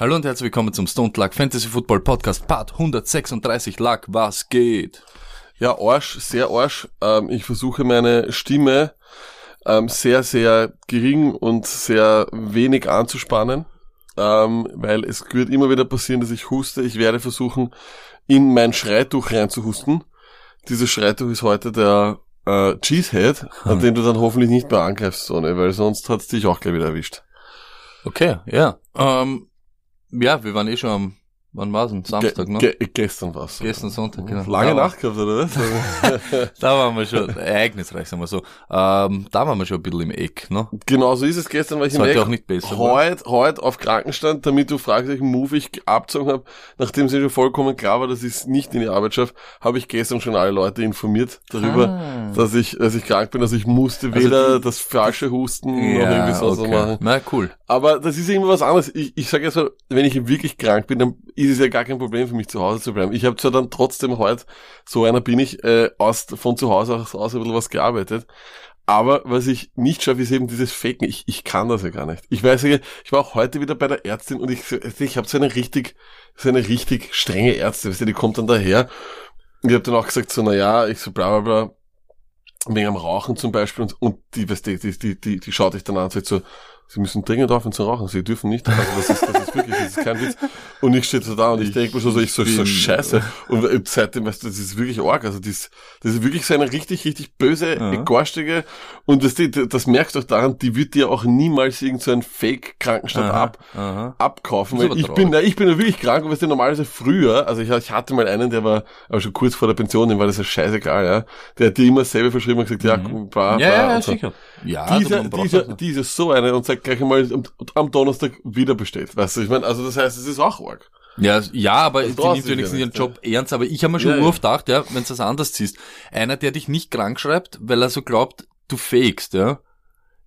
Hallo und herzlich willkommen zum Stone Luck Fantasy Football Podcast Part 136 Luck, was geht? Ja, Arsch, sehr Arsch. Ähm, ich versuche meine Stimme ähm, sehr, sehr gering und sehr wenig anzuspannen, ähm, weil es wird immer wieder passieren, dass ich huste. Ich werde versuchen, in mein Schreituch reinzuhusten. Dieses Schreituch ist heute der äh, Cheesehead, an den du dann hoffentlich nicht mehr angreifst, Sonne, weil sonst hat's dich auch gleich wieder erwischt. Okay, ja. Ähm, ja, wir waren eh schon am, wann war's denn? Samstag, ne? ge gestern war's. Gestern Sonntag, genau. Lange Nacht gehabt, oder was? Da waren wir schon, ereignisreich, sagen wir so. Ähm, da waren wir schon ein bisschen im Eck, ne? genau so ist es gestern, weil ich Ist im heute Eck auch nicht besser. heute, heute auf Krankenstand, damit du fragst, welchen Move ich abgezogen habe, nachdem es mir schon vollkommen klar war, dass ich es nicht in die Arbeit schaffe, habe ich gestern schon alle Leute informiert darüber, Ah. dass ich, dass ich krank bin, also ich musste Also weder die- das falsche Husten noch irgendwie sonst was okay. machen. Na, cool. Aber das ist immer was anderes. Ich, ich sage jetzt mal, wenn ich wirklich krank bin, dann ist es ja gar kein Problem für mich, zu Hause zu bleiben. Ich habe zwar dann trotzdem heute, so einer bin ich, äh, aus, von zu Hause aus, aus ein bisschen was gearbeitet. Aber was ich nicht schaffe, ist eben dieses Faken. Ich, ich kann das ja gar nicht. Ich weiß ja, ich war auch heute wieder bei der Ärztin und ich, ich habe so eine richtig, so eine richtig strenge Ärztin, weißt du, die kommt dann daher. Und ich habe dann auch gesagt, so, na ja, ich so bla bla bla, wegen am Rauchen zum Beispiel und, und die, weißt du, die, die, die, die schaut dich dann an und sagt so, Sie müssen dringend aufhören zu rauchen, Sie dürfen nicht. Also das ist, das ist wirklich, das ist kein Witz. Und ich stehe so da und ich, Ich denke mir schon so, ich so, so scheiße. Und seitdem, weißt du, das ist wirklich arg. Also das, das ist wirklich so eine richtig, richtig böse, Ja. garstige. Und das, das merkst du auch daran, die wird dir auch niemals irgend so ein Fake-Krankenstand ab, aha. abkaufen. Weil ich bin, na, ich bin ja wirklich krank und weißt du, normalerweise früher, also ich, ich hatte mal einen, der war, aber schon kurz vor der Pension, dem war das ja scheißegal, ja. Der hat dir immer selber verschrieben und gesagt, ja, Mhm. bla, bla, Ja, ja, ja, so. sicher. Ja, Dieser, dieser, dieser so eine und sagt gleich einmal am, am Donnerstag wieder bestellt. Weißt du, ich meine, also das heißt, es ist auch arg. Ja, ja, aber Das die nimmt wenigstens ja ihren nicht, Job ernst. Aber ich habe mir schon Ja, ja, ja. oft gedacht, ja, wenn du das anders ziehst. Einer, der dich nicht krank schreibt, weil er so glaubt, du fakest, ja.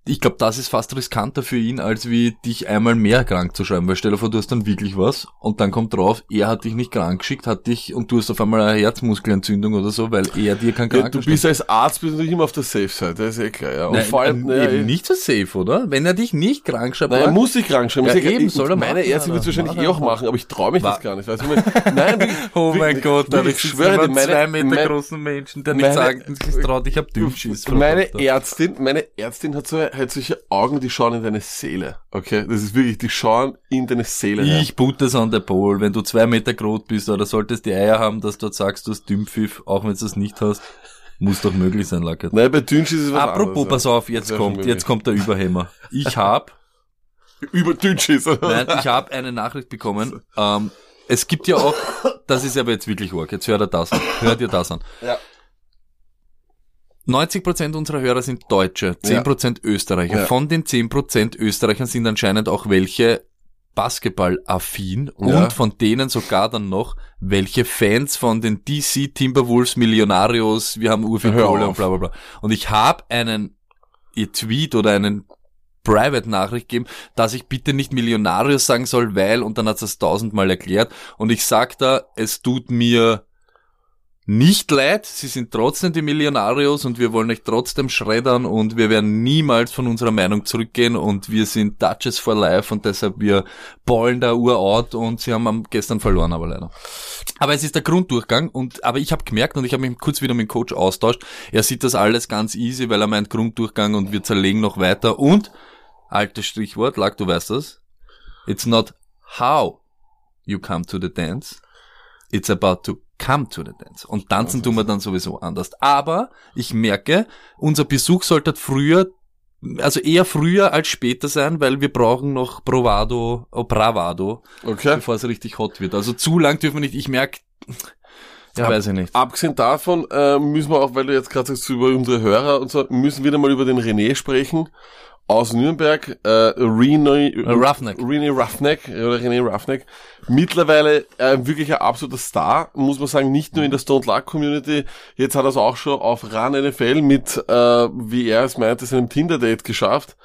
Ich glaube, das ist fast riskanter für ihn, als wie dich einmal mehr krank zu schreiben. Weil stell dir vor, du hast dann wirklich was und dann kommt drauf, er hat dich nicht krank geschickt, hat dich und du hast auf einmal eine Herzmuskelentzündung oder so, weil er dir Ja, krank du bist als Arzt bist natürlich immer auf der Safe-Side, das ist eh klar, ja. Und Nein, vor allem, äh, eben nicht so safe, oder? Wenn er dich nicht krank schreibt, Nein, er muss sich krank schreiben. Ja, Ist eben, ich- soll er Meine machen, Ärztin wird es wahrscheinlich eh auch machen, aber ich traue mich Wa- das gar nicht. Weißt du, ich meine, nein, wirklich, Oh mein Gott, wirklich, ich schwöre dir, meine, zwei Meter meine, großen Menschen, der nicht meine- sagen, sich traut, ich hab Dünnschiss. meine Ärztin, meine Ärztin hat so, hat solche Augen, die schauen in deine Seele. Okay, das ist wirklich, die schauen in deine Seele. rein. Ich put das an der Pole. Wenn du zwei Meter groß bist oder solltest die Eier haben, dass du dort sagst, du hast Dümpfiff, auch wenn du das nicht hast, muss doch möglich sein, Lackert. Nein, bei Dünnschiss ist es was Apropos, anderes, pass auf, jetzt kommt, jetzt kommt der Überhämmer. Ich hab. Über Dünnschiss. nein, ich hab eine Nachricht bekommen. Ähm, es gibt ja auch, das ist aber jetzt wirklich arg. Jetzt hört ihr das an. Hört ihr das an. Ja. 90% unserer Hörer sind Deutsche, 10% Österreicher. Ja. Von den 10% Österreichern sind anscheinend auch welche Basketball-affin Ja. und von denen sogar dann noch welche Fans von den DC Timberwolves Millionarios, wir haben Hör Kohle und bla bla bla. Und ich habe einen ihr Tweet oder einen Private-Nachricht gegeben, dass ich bitte nicht Millionarios sagen soll, weil, und dann hat es tausendmal erklärt. Und ich sag da, es tut mir nicht leid, sie sind trotzdem die Millionarios und wir wollen euch trotzdem schreddern und wir werden niemals von unserer Meinung zurückgehen und wir sind Duchess for Life und deshalb wir ballen da urout und sie haben gestern verloren, aber leider. Aber es ist der Grunddurchgang und aber ich habe gemerkt und ich habe mich kurz wieder mit dem Coach austauscht, er sieht das alles ganz easy, weil er meint Grunddurchgang und wir zerlegen noch weiter und altes Strichwort, Lack, du weißt das. It's not how you come to the dance, it's about to come to the dance. Und tanzen tun wir dann sowieso anders. Aber ich merke, unser Besuch sollte früher, also eher früher als später sein, weil wir brauchen noch Bravado, oh, Bravado, Okay. bevor es richtig hot wird. Also zu lang dürfen wir nicht. Ich merke, ja, Ab- weiß ich nicht. Abgesehen davon äh, müssen wir auch, weil du jetzt gerade sagst, über unsere Hörer und so, müssen wir wieder mal über den René sprechen. Aus Nürnberg, äh, René, Äh, Roughneck. René Roughneck, oder René Roughneck. Mittlerweile äh, wirklich ein absoluter Star, muss man sagen, nicht nur in der Stone Luck Community. Jetzt hat er es auch schon auf RAN NFL mit, äh, wie er es meinte, seinem Tinder-Date geschafft.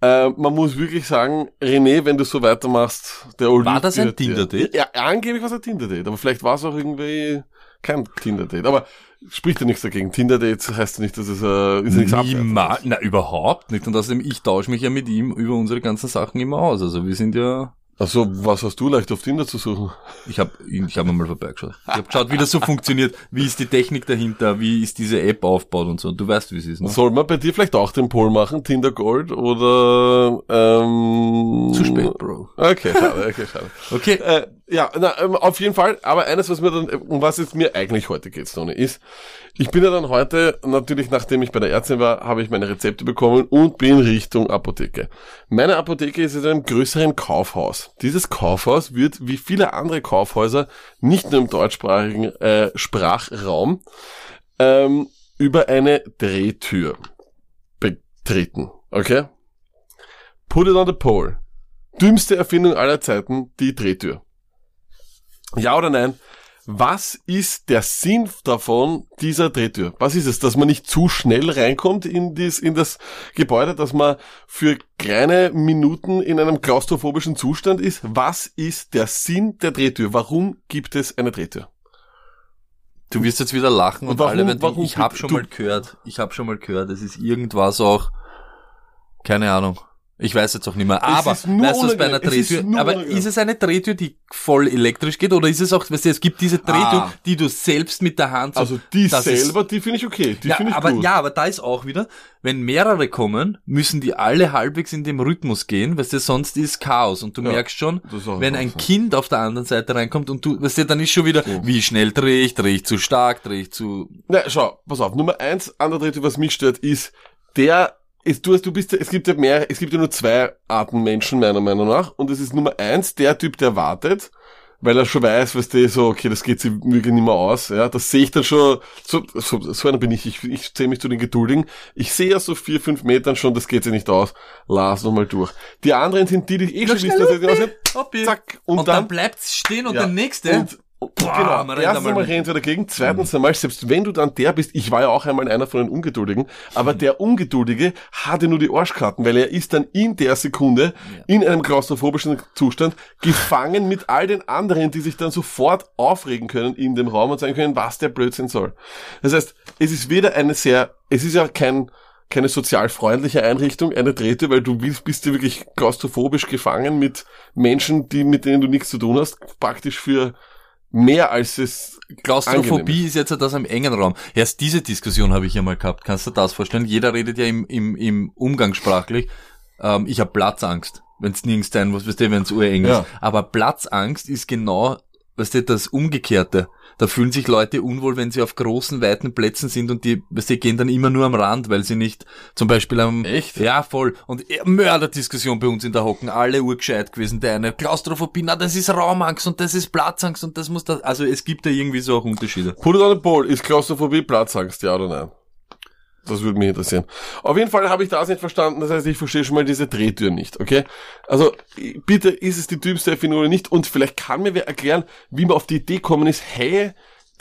Äh, man muss wirklich sagen, René, wenn du so weitermachst, der Olympia... War das ein Tinder-Date? Ja, angeblich war es ein Tinder-Date, aber vielleicht war es auch irgendwie kein Tinder-Date. Aber spricht ja nichts dagegen. Tinder-Date heißt ja nicht, dass es äh, ist nichts Niemals, na überhaupt nicht. Und außerdem, ich tausche mich ja mit ihm über unsere ganzen Sachen immer aus. Also wir sind ja Also, was hast du leicht auf Tinder zu suchen? Ich habe ich hab mal vorbeigeschaut. Ich habe geschaut, wie das so funktioniert, wie ist die Technik dahinter, wie ist diese App aufgebaut und so. Du weißt, wie es ist. Ne? Soll man bei dir vielleicht auch den Poll machen, Tinder Gold oder ähm, Zu spät, Bro. Okay, schade, okay, schade. Okay. Äh, ja, na, ähm, auf jeden Fall. Aber eines, was mir dann, um was es mir eigentlich heute geht, Tony, ist, ich bin ja dann heute, natürlich nachdem ich bei der Ärztin war, habe ich meine Rezepte bekommen und bin Richtung Apotheke. Meine Apotheke ist in einem größeren Kaufhaus. Dieses Kaufhaus wird, wie viele andere Kaufhäuser, nicht nur im deutschsprachigen äh, Sprachraum, ähm, über eine Drehtür betreten. Okay? Put it on the pole. Dümmste Erfindung aller Zeiten, die Drehtür. Ja oder nein? Was ist der Sinn davon, dieser Drehtür? Was ist es, dass man nicht zu schnell reinkommt in, dies, in das Gebäude, dass man für kleine Minuten in einem klaustrophobischen Zustand ist? Was ist der Sinn der Drehtür? Warum gibt es eine Drehtür? Du wirst jetzt wieder lachen und, Und warum- alle werden warum ich habe schon du- mal gehört, ich habe schon mal gehört, es ist irgendwas auch, keine Ahnung. Ich weiß jetzt auch nicht mehr. Aber ist nur weißt du, bei einer. Es ist Drehtür, nur aber unangenehm. ist es eine Drehtür, die voll elektrisch geht oder ist es auch, weißt du, es gibt diese Drehtür, Ah. die du selbst mit der Hand so, Also die das ist- selber, die finde ich okay. Die ja, finde ich aber, gut. ja, aber da ist auch wieder, wenn mehrere kommen, müssen die alle halbwegs in dem Rhythmus gehen, weißt du, sonst ist Chaos und du Ja, merkst schon, ist wenn ein. Kind auf der anderen Seite reinkommt und du, weißt du, dann ist schon wieder, wie schnell drehe ich, drehe ich zu stark, drehe ich zu, Na, schau, pass auf. Nummer eins an der Dritte, was mich stört, ist, der ist, du, hast, du bist, es gibt ja mehr, es gibt ja nur zwei Arten Menschen, meiner Meinung nach. Und es ist Nummer eins, der Typ, der wartet, weil er schon weiß, weißt du, so, okay, das geht sich wirklich nicht mehr aus, ja. Das sehe ich dann schon, so, so, so einer bin ich, ich, ich zähle mich zu den Geduldigen. Ich sehe ja so vier, fünf Metern schon, das geht sich nicht aus. Lass noch mal durch. Die anderen sind die, die eh schon wissen, dass es nicht ausgeht. Hoppi. Zack. Und, und, dann, dann, bleibt's stehen und ja, der nächste, und, Boah, genau, man erstens einmal rennt er dagegen, zweitens einmal, selbst wenn du dann der bist, ich war ja auch einmal einer von den Ungeduldigen, aber der Ungeduldige hatte nur die Arschkarten, weil er ist dann in der Sekunde in einem klaustrophobischen Zustand gefangen mit all den anderen, die sich dann sofort aufregen können in dem Raum und sagen können, was der Blödsinn soll. Das heißt, es ist weder eine sehr, es ist ja kein, keine sozial freundliche Einrichtung, eine Drehte, weil du willst, bist du wirklich klaustrophobisch gefangen mit Menschen, die, mit denen du nichts zu tun hast, praktisch für mehr als es Klaustrophobie angenehm ist jetzt das im engen Raum. Erst diese Diskussion habe ich ja mal gehabt. Kannst du das vorstellen? Jeder redet ja im, im, im Umgangssprachlich. Ähm, ich habe Platzangst, wenn es nirgends sein muss, weißt du, wenn es ureng ist. Ja. Aber Platzangst ist genau, weißt du, das Umgekehrte. Da fühlen sich Leute unwohl, wenn sie auf großen, weiten Plätzen sind und die, weißt du, gehen dann immer nur am Rand, weil sie nicht zum Beispiel am... Echt? Ja, voll. Und eh, Mörderdiskussion bei uns in der Hocken. Alle urgescheit gewesen. Der eine Klaustrophobie, na, das ist Raumangst und das ist Platzangst und das muss das... Also es gibt da irgendwie so auch Unterschiede. Put it on the ball. Ist Klaustrophobie Platzangst, ja oder nein? Das würde mich interessieren. Auf jeden Fall habe ich das nicht verstanden. Das heißt, ich verstehe schon mal diese Drehtür nicht, okay? Also, bitte, ist es die Erfindung oder nicht? Und vielleicht kann mir wer erklären, wie man auf die Idee kommen ist, hey,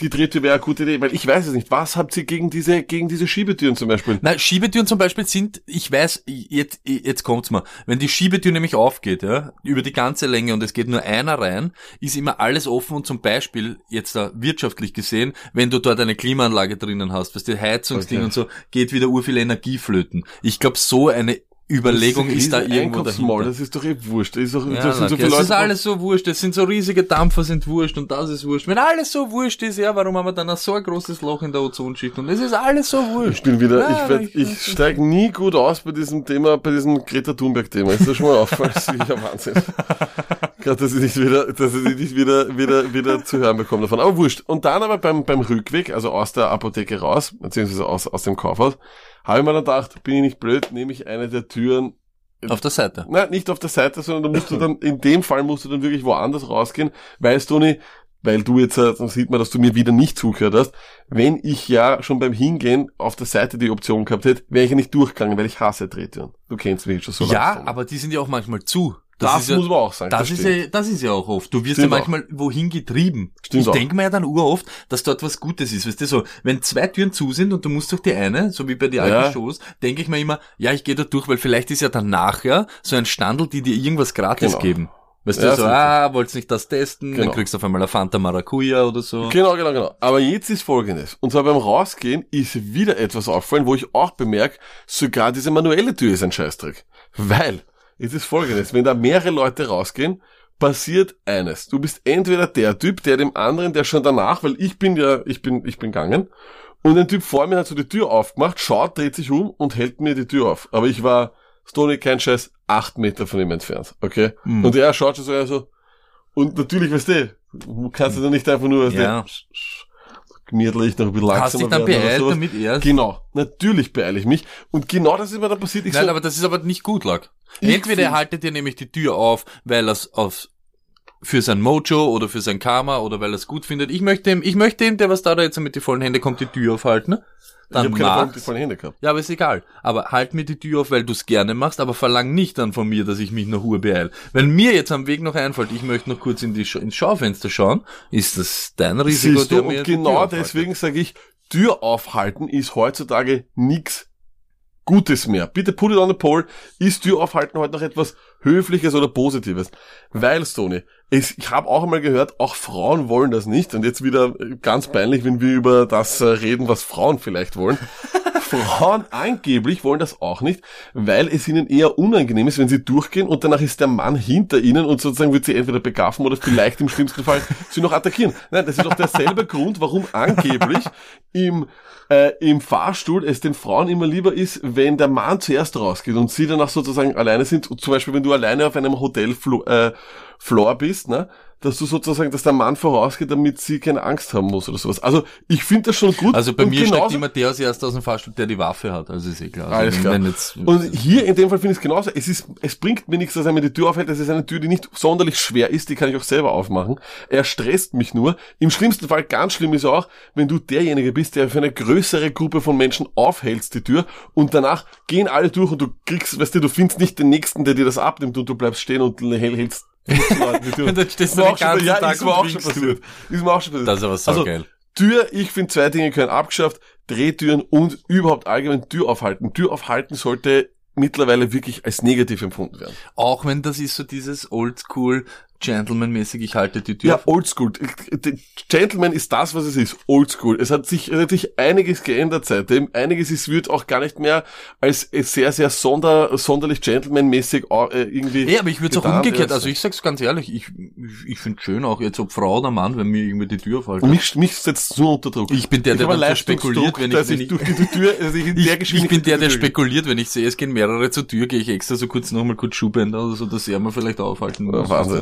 die Drehtür wäre eine gute Idee, weil ich weiß es nicht. Was habt ihr gegen diese, gegen diese Schiebetüren zum Beispiel? Na, Schiebetüren zum Beispiel sind, ich weiß, jetzt, jetzt kommt's mal. Wenn die Schiebetür nämlich aufgeht, ja, über die ganze Länge und es geht nur einer rein, ist immer alles offen und zum Beispiel, jetzt da wirtschaftlich gesehen, wenn du dort eine Klimaanlage drinnen hast, was die Heizungsding Okay. und so, geht wieder urviel Energie flöten. Ich glaube, so eine Überlegung Das ist da irgendwo dahinter. Das ist doch eh wurscht. Das, ist doch, Ja, das sind so viele Leute. ist alles so wurscht, es sind so riesige Dampfer sind wurscht und das ist wurscht. Wenn alles so wurscht ist, ja, warum haben wir dann so ein großes Loch in der Ozonschicht und es ist alles so wurscht. Ich bin wieder, Ja, ich werd, ich- ich steig nie gut aus bei diesem Thema, bei diesem Greta Thunberg-Thema. Ist das schon mal aufgefallen? Das ist ein Wahnsinn. Gerade, dass ich nicht wieder, dass ich nicht wieder, wieder, wieder zu hören bekomme davon. Aber wurscht. Und dann aber beim, beim Rückweg, also aus der Apotheke raus, beziehungsweise aus, aus dem Kaufhaus, habe ich mir dann gedacht, bin ich nicht blöd, nehme ich eine der Türen Auf der Seite. Nein, nicht auf der Seite, sondern da musst du dann, in dem Fall musst du dann wirklich woanders rausgehen, weißt du nicht, weil du jetzt, äh, dann sieht man, dass du mir wieder nicht zugehört hast, wenn ich ja schon beim Hingehen auf der Seite die Option gehabt hätte, wäre ich ja nicht durchgegangen, weil ich hasse Drehtüren. Du kennst mich schon so Ja, lange. aber die sind ja auch manchmal zu. Das, ist ja, muss man auch sagen. das, ist stimmt. ja, das ist ja auch oft. Du wirst Stimmt ja manchmal wohin getrieben. Stimmt ich auch. denke mir ja dann uroft, dass dort was Gutes ist. Weißt du, so, wenn zwei Türen zu sind und du musst durch die eine, so wie bei den alten Ja. Shows, denke ich mir immer, ja, ich gehe da durch, weil vielleicht ist ja dann nachher so ein Standel, die dir irgendwas gratis Genau. geben. Weißt Ja, du, so, so ist ah, wolltest nicht das testen, Genau. dann kriegst du auf einmal eine Fanta Maracuja oder so. Genau, genau, genau. Aber jetzt ist folgendes. Und zwar beim Rausgehen ist wieder etwas auffallen, wo ich auch bemerke, sogar diese manuelle Tür ist ein Scheißdreck. Weil, es ist folgendes, wenn da mehrere Leute rausgehen, passiert eines. Du bist entweder der Typ, der dem anderen, der schon danach, weil ich bin ja, ich bin, ich bin gegangen, und ein Typ vor mir hat so die Tür aufgemacht, schaut, dreht sich um und hält mir die Tür auf. Aber ich war, Stoney, kein Scheiß, acht Meter von ihm entfernt, okay? Mhm. Und er schaut schon so, so, und natürlich, weißt du, du kannst du nicht einfach nur, weißt Ja. du, gemütlich noch ein bisschen Hast langsamer dich dann werden beeilt, damit er... Genau, natürlich beeile ich mich. Und genau das ist mir dann passiert. Ich Nein, so, aber das ist aber nicht gut, Lack. Entweder er haltet dir nämlich die Tür auf, weil er es auf für sein Mojo oder für sein Karma oder weil er es gut findet. Ich möchte ihm, ich möchte ihm, der was da da jetzt mit die vollen Hände kommt, die Tür aufhalten. Ne? ich habe Dann keine die vollen Hände gehabt. Ja, aber ist egal. Aber halt mir die Tür auf, weil du es gerne machst, aber verlang nicht dann von mir, dass ich mich nach Ruhe beeil. Wenn mir jetzt am Weg noch einfällt, ich möchte noch kurz in die Sch ins Schaufenster schauen, ist das dein Risiko, Siehst du, der mir und genau deswegen sage ich, Tür aufhalten ist heutzutage nix Gutes mehr. Bitte put it on the poll. Ist Tür aufhalten heute noch etwas Höfliches oder Positives? Weil, Stoney, es, ich habe auch einmal gehört, auch Frauen wollen das nicht. Und jetzt wieder äh, ganz peinlich, wenn wir über das äh, reden, was Frauen vielleicht wollen. Frauen angeblich wollen das auch nicht, weil es ihnen eher unangenehm ist, wenn sie durchgehen und danach ist der Mann hinter ihnen und sozusagen wird sie entweder begaffen oder vielleicht im schlimmsten Fall sie noch attackieren. Nein, das ist doch derselbe Grund, warum angeblich im, äh, im Fahrstuhl es den Frauen immer lieber ist, wenn der Mann zuerst rausgeht und sie danach sozusagen alleine sind. Zum Beispiel, wenn du alleine auf einem Hotelfloor äh, Floor bist, ne? Dass du sozusagen, dass der Mann vorausgeht, damit sie keine Angst haben muss oder sowas. Also ich finde das schon gut. Also bei Und mir genauso- immer der erster aus dem Fahrstuhl, der die Waffe hat. Also ist eh klar. Also Alles klar. jetzt, Und hier in dem Fall finde ich es genauso. Es ist, es bringt mir nichts, dass er mir die Tür aufhält. Es ist eine Tür, die nicht sonderlich schwer ist. Die kann ich auch selber aufmachen. Er stresst mich nur. Im schlimmsten Fall, ganz schlimm ist auch, wenn du derjenige bist, der für eine größere Gruppe von Menschen aufhältst die Tür und danach gehen alle durch und du kriegst, weißt du, du findest nicht den nächsten, der dir das abnimmt und du bleibst stehen und hält- hältst 15 Leuten die Tür. Und dann stehst du den ganzen ja, Tag ist mir auch schon passiert. Ist mir auch schon passiert. Das ist aber Also, saugeil. Tür, ich finde zwei Dinge können abgeschafft. Drehtüren und überhaupt allgemein Tür aufhalten. Tür aufhalten sollte mittlerweile wirklich als negativ empfunden werden. Auch wenn das ist so dieses Oldschool Gentleman-mäßig, ich halte die Tür Ja, oldschool. Gentleman ist das, was es ist. Oldschool. Es hat sich natürlich einiges geändert seitdem. Einiges ist, wird auch gar nicht mehr als sehr, sehr sonder, sonderlich Gentleman-mäßig äh, irgendwie. Ja, aber ich würde es auch umgekehrt, also ich sag's ganz ehrlich, ich, ich, finde schön auch jetzt ob Frau oder Mann, wenn mir irgendwie die Tür aufhalten. mich, mich setzt nur unter Druck. Ich bin der, der so spekuliert, wenn ich- wenn ich durch die Tür, also ich, Ich, der ich bin der, der spekuliert, wenn ich sehe, es gehen mehrere zur Tür, gehe ich extra so kurz nochmal kurz Schuhbänder oder so, dass er mir vielleicht aufhalten muss. Wahnsinn.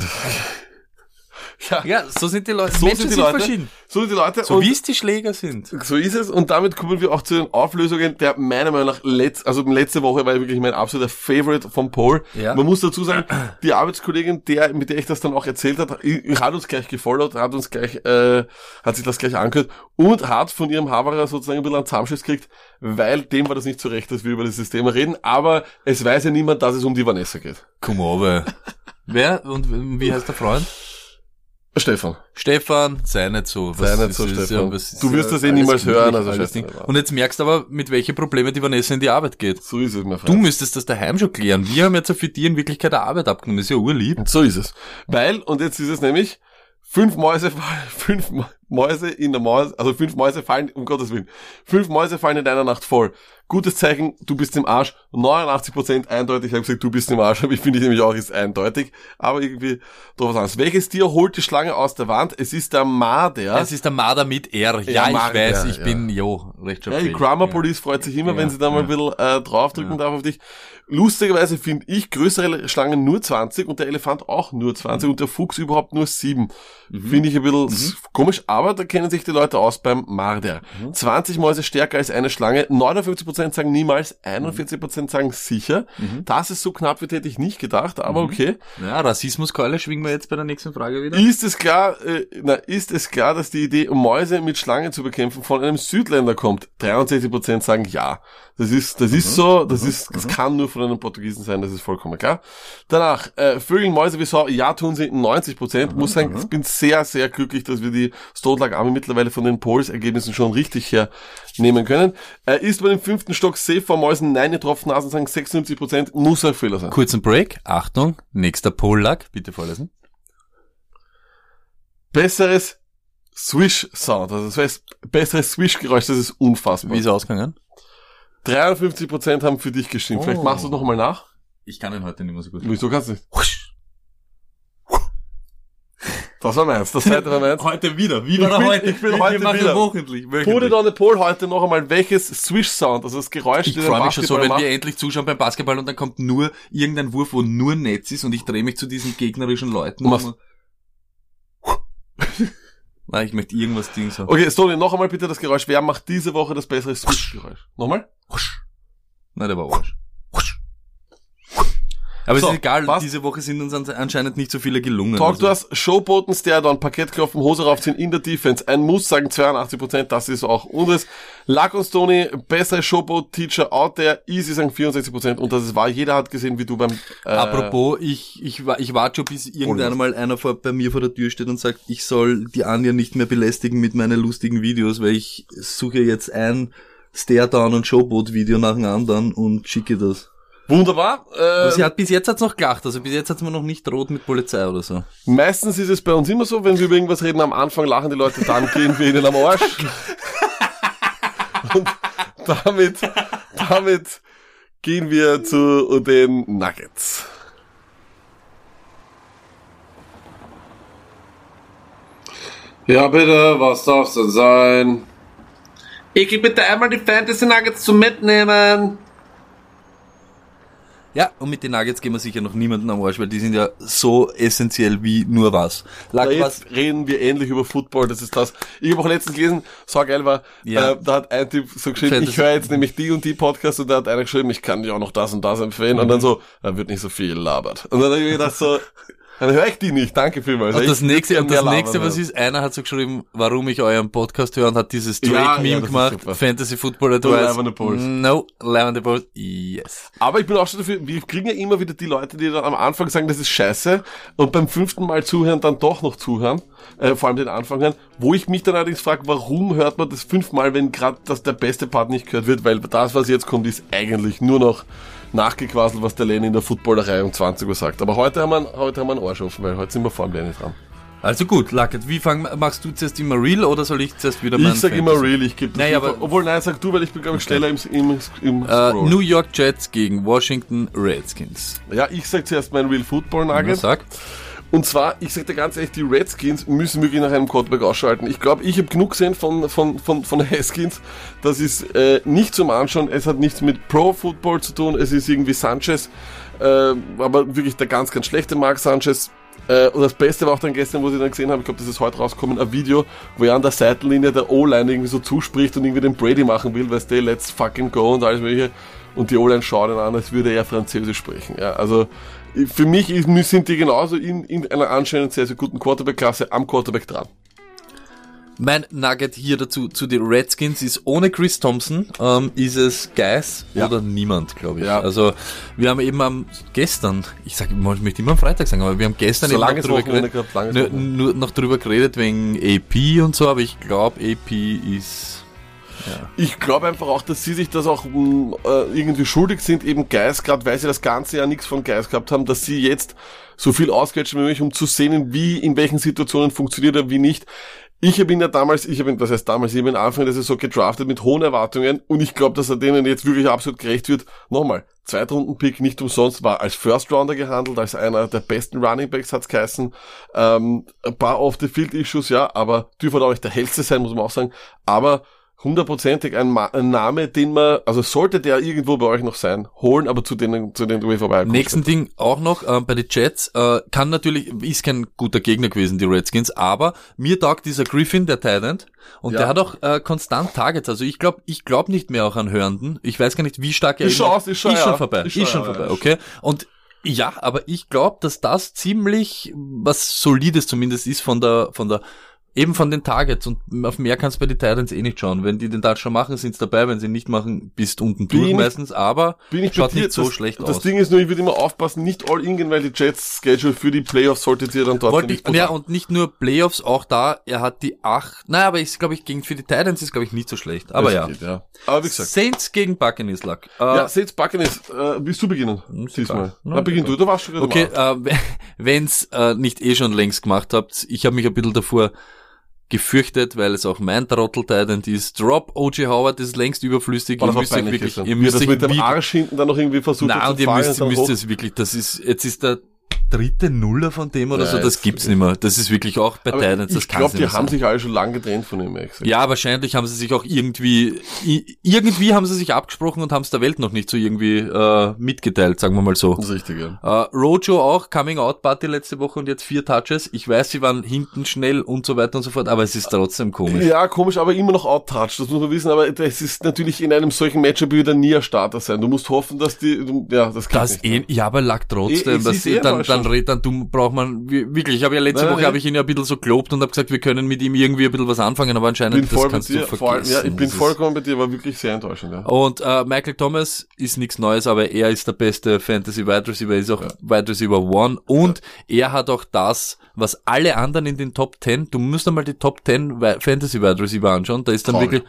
Ja, Ja, so sind die Leute. so Menschen sind die sind Leute. verschieden. So sind die Leute. So und wie es die Schläger sind. So ist es und damit kommen wir auch zu den Auflösungen, der meiner Meinung nach letzt, also letzte Woche war wirklich mein absoluter Favorite vom Paul. Ja. Man muss dazu sagen, die Arbeitskollegin, der, mit der ich das dann auch erzählt hat, hat uns gleich gefollowt, hat uns gleich, äh, hat sich das gleich angehört und hat von ihrem Haberer sozusagen ein bisschen einen Zusammenschiss gekriegt, weil dem war das nicht so recht, dass wir über dieses Thema reden, aber es weiß ja niemand, dass es um die Vanessa geht. Komm aber. Wer und wie heißt der Freund? Stefan. Stefan, sei nicht so. Sei nicht so, Stefan. Du wirst das eh niemals hören, also drauf. Und jetzt merkst du aber, mit welchen Problemen die Vanessa in die Arbeit geht. So ist es, mein Du Freund. müsstest das daheim schon klären. Wir haben jetzt für die in Wirklichkeit eine Arbeit abgenommen. Ist ja urlieb. Und so ist es. Weil, und jetzt ist es nämlich, fünf Mäuse, fünf Mäuse in der Maus, also fünf Mäuse fallen, um Gottes Willen, fünf Mäuse fallen in einer Nacht voll. Gutes Zeichen, du bist im Arsch. 89% eindeutig, ich habe gesagt, du bist im Arsch, aber ich finde ich nämlich auch, ist eindeutig. Aber irgendwie doch was anderes. Welches Tier holt die Schlange aus der Wand? Es ist der Marder. Es ist der Marder mit R. Ja, Ja, ich Marder, weiß, ich ja. bin, jo, recht schon. Ja, die. Grammar. Police freut sich immer, wenn sie da mal ein bisschen äh, draufdrücken darf auf dich. Lustigerweise finde ich größere Schlangen nur 20 und der Elefant auch nur 20 Mhm. und der Fuchs überhaupt nur 7. Finde ich ein bisschen s- komisch, aber da kennen sich die Leute aus beim Marder. Mhm. 20 Mäuse stärker als eine Schlange, 59% sagen niemals, 41% sagen sicher. Mhm. Das ist so knapp wird, hätte ich nicht gedacht, aber okay. Ja, Rassismuskeule schwingen wir jetzt bei der nächsten Frage wieder. Ist es klar, äh, na, ist es klar, dass die Idee, Mäuse mit Schlangen zu bekämpfen, von einem Südländer kommt? 63% sagen ja. Das ist, das ist so, das ist, das kann nur von einem Portugiesen sein, das ist vollkommen klar. Danach, äh, Vögel, Mäuse wie Sau, ja tun sie 90%. Muss sagen, ich bin sehr, sehr glücklich, dass wir die Stodlag Army mittlerweile von den Polls-Ergebnissen schon richtig hernehmen können. Äh, ist bei dem fünften Stock safe vor Mäusen? Nein, die Tropfnasen sagen 76%, muss ein Fehler sein. Kurzen Break. Achtung. Nächster Pollack. Bitte vorlesen. besseres Swish-Sound, also das heißt, besseres Swish-Geräusch, das ist unfassbar. Wie ist er ausgegangen? 53% haben für dich gestimmt. Vielleicht Oh. machst du es nochmal nach. Ich kann ihn heute nicht mehr so gut. Wieso kannst du nicht? Das war meins. Das zweite war meins. Heute wieder. Wie Ich war er bin- heute? ich bin wir, heute wir wieder. wochentlich. Put it wöchentlich. on the pole heute noch einmal. Welches Swish-Sound, also das Geräusch, Ich freue mich schon so, wenn wir macht. endlich zuschauen beim Basketball und dann kommt nur irgendein Wurf, wo nur Netz ist und ich drehe mich zu diesen gegnerischen Leuten. Machst- um- Nein, ich möchte irgendwas Ding sagen. Okay, Stoney, noch einmal bitte das Geräusch. Wer macht diese Woche das bessere Swish-Geräusch? Nochmal? Nein, der war Arsch. Aber So, es ist egal, was? diese Woche sind uns ans- anscheinend nicht so viele gelungen. Talk also. to us, Showboten, Stare-Down, Parkett klopfen, Hose raufziehen in der Defense. Ein Muss sagen 82%, das ist auch unseres. Luck und Stoney, bessere Showboat-Teacher out there, easy sagen 64% und das ist wahr. Jeder hat gesehen, wie du beim, äh, Apropos, ich, ich, ich warte schon, bis irgendwann mal einer vor, bei mir vor der Tür steht und sagt, ich soll die Anja nicht mehr belästigen mit meinen lustigen Videos, weil ich suche jetzt ein Stare-Down und Showboat-Video nach dem anderen und schicke das. Wunderbar. Äh, sie hat bis jetzt hat's noch gelacht, also bis jetzt hat's mir noch nicht droht mit Polizei oder so. meistens ist es bei uns immer so, wenn wir über irgendwas reden, am Anfang lachen die Leute, dann gehen wir ihnen am Arsch. und damit, damit gehen wir zu den Nuggets. Ja, bitte, was darf's denn sein? Ich krieg bitte einmal die Fantasy Nuggets zum Mitnehmen. Ja, und mit den Nuggets gehen wir sicher noch niemanden am Arsch, weil die sind ja so essentiell wie nur was. Was, jetzt reden wir endlich über Football, das ist das. Ich habe auch letztens gelesen, so geil war, Ja. äh, da hat ein Typ so geschrieben, ich höre jetzt nämlich die und die Podcasts und da hat einer geschrieben, ich kann dir auch noch das und das empfehlen und Mhm. dann so, da wird nicht so viel labert. Und dann habe ich gedacht so, dann höre ich die nicht, danke vielmals. und das nächste, und das nächste, was ja. ist, einer hat so geschrieben, warum ich euren Podcast höre und hat dieses Ja, ja, Drake-Meme das ist gemacht. Fantasy Football Advice. No, the Pulse. Yes. Aber ich bin auch schon dafür, wir kriegen ja immer wieder die Leute, die dann am Anfang sagen, das ist scheiße und beim fünften Mal zuhören dann doch noch zuhören, äh, vor allem den Anfang hören, wo ich mich dann allerdings frage, warum hört man das fünfmal, wenn gerade das der beste Part nicht gehört wird, weil das, was jetzt kommt, ist eigentlich nur noch nachgequasselt, was der Lenny in der Footballerei um 20 Uhr sagt. Aber heute haben wir, einen- heute haben wir einen Arsch offen, weil heute sind wir vor dem Lenny dran. Also gut, Luckett, wie fang, machst du zuerst immer Real oder soll ich zuerst wieder mein Ich sag immer Fantasy? real, ich gebe das Naja, aber- obwohl nein, sag du, weil ich bin glaube ich schneller im, im, im Scroll. New York Jets gegen Washington Redskins. ja, ich sag zuerst mein Real Football Nugget. sag. Und zwar, ich sag dir ganz ehrlich, die Redskins müssen wirklich nach einem Quarterback ausschalten. Ich glaube, ich habe genug gesehen von, von, von, von Haskins. Das ist äh, nicht zum Anschauen. Es hat nichts mit Pro-Football zu tun. Es ist irgendwie Sanchez. Äh, aber wirklich der ganz, ganz schlechte Mark Sanchez. Äh, und das Beste war auch dann gestern, wo sie dann gesehen haben, ich glaube, das ist heute rausgekommen, ein Video, wo er an der Seitenlinie der O-Line irgendwie so zuspricht und irgendwie den Brady machen will, weißt du, let's fucking go und alles mögliche. Und die O-Line schaut ihn an, als würde er Französisch sprechen. Ja, also für mich sind die genauso in, in einer anscheinend sehr, sehr guten Quarterback-Klasse am Quarterback dran. Mein Nugget hier dazu zu den Redskins ist ohne Chris Thompson ähm, ist es Geis Ja. oder niemand, glaube ich. Ja. Also wir haben eben am gestern, ich sage, ich möchte immer am Freitag sagen, aber wir haben gestern So eben noch drüber geredet, gehabt, nur, nur noch drüber geredet wegen AP und so, aber ich glaube AP ist ja. Ich glaube einfach auch, dass sie sich das auch mh, äh, irgendwie schuldig sind, eben Geist, gerade weil sie das ganze Jahr nichts von Geist gehabt haben, dass sie jetzt so viel ausquetschen wie möglich, um zu sehen, wie, in welchen Situationen funktioniert er, wie nicht. Ich habe ihn ja damals, ich habe ihn, was heißt damals, ich habe ihn Anfang der Saison gedraftet mit hohen Erwartungen und ich glaube, dass er denen jetzt wirklich absolut gerecht wird. Nochmal, Zweitrunden-Pick nicht umsonst, war als First Rounder gehandelt, als einer der besten Running Backs hat's geheißen. Ähm, ein paar Off-the-Field-Issues, ja, aber dürfte auch nicht der hellste sein, muss man auch sagen. Aber hundertprozentig ein, ein Name, den man, also sollte der irgendwo bei euch noch sein, holen, aber zu denen, zu denen du vorbei Nächsten Ding auch noch äh, bei den Jets äh, kann natürlich ist kein guter Gegner gewesen die Redskins, aber mir taugt dieser Griffin der Titan und Ja. der hat auch äh, konstant Targets. Also ich glaube ich glaube nicht mehr auch an Hörenden. Ich weiß gar nicht wie stark er Ist schon ist schon, ist ja. schon vorbei, Ist ist schon, schon, ja, vorbei, ja. okay. Und ja, aber ich glaube, dass das ziemlich was solides zumindest ist von der von der Eben von den Targets und auf mehr kannst du bei den Titans eh nicht schauen. Wenn die den Touchdown machen, sind's dabei. Wenn sie ihn nicht machen, bist unten Bin durch meistens. Aber Bin ich schaut dir, nicht so das, schlecht das aus. Ding ist nur, ich würde immer aufpassen, nicht all in gehen, weil die Jets Schedule für die Playoffs solltet ihr dann dort Wollte nicht ich, ja, und nicht nur Playoffs, auch da, er hat die acht, naja, aber ich glaube ich, gegen, für die Titans ist glaube ich nicht so schlecht. Aber Das ja. geht, ja. Aber wie gesagt. Saints gegen Buccaneers Luck. Äh, Ja, Saints Buccaneers, äh, willst du beginnen? Diesmal. Na, beginn egal. du, du warst schon gerade Okay, äh, wenn's äh, nicht eh schon längst gemacht habt, ich habe mich ein bisschen davor gefürchtet, weil es auch mein Trottel Titan ist. Drop OJ Howard ist längst überflüssig. Ihr das müsst euch wirklich, ihr müsst das euch mit dem wirklich- Arsch hinten dann noch irgendwie versucht hat Nein, zu und ihr müsst, dann müsst es wirklich, das ist, jetzt ist der dritte Nuller von dem oder Ja, so, das gibt's nicht mehr. Das ist wirklich auch bei Titans, das ich glaube, die haben sein. sich alle schon lange getrennt von ihm, ehrlich gesagt. Ja, wahrscheinlich haben sie sich auch irgendwie, irgendwie haben sie sich abgesprochen und haben es der Welt noch nicht so irgendwie äh, mitgeteilt, sagen wir mal so. Das ist richtig, ja. Äh, Rojo auch, Coming-out-Party letzte Woche und jetzt vier Touches. Ich weiß, sie waren hinten schnell und so weiter und so fort, aber es ist trotzdem komisch. Ja, komisch, aber immer noch out-touch, das muss man wissen, aber das ist natürlich in einem solchen Matchup wieder nie ein Starter sein. Du musst hoffen, dass die, ja, das geht Das nicht. eh, ja, aber lag Eh, trotzdem. es das, ist eh dann, dann red, dann du, braucht man, wir- wirklich, ich habe ja letzte Nein, Woche habe ich ihn ja ein bisschen so gelobt und habe gesagt, wir können mit ihm irgendwie ein bisschen was anfangen, aber bin anscheinend, voll das kannst dir, du vergessen. ja, ich bin vollkommen bei dir, war wirklich sehr enttäuschend, ja. Und äh, Michael Thomas ist nichts Neues, aber er ist der beste Fantasy Wide Receiver, er ist auch Wide Receiver One und er hat auch das, was alle anderen in den Top 10, du musst einmal die Top 10 Wi- Fantasy Wide Receiver anschauen, da ist dann Toll. wirklich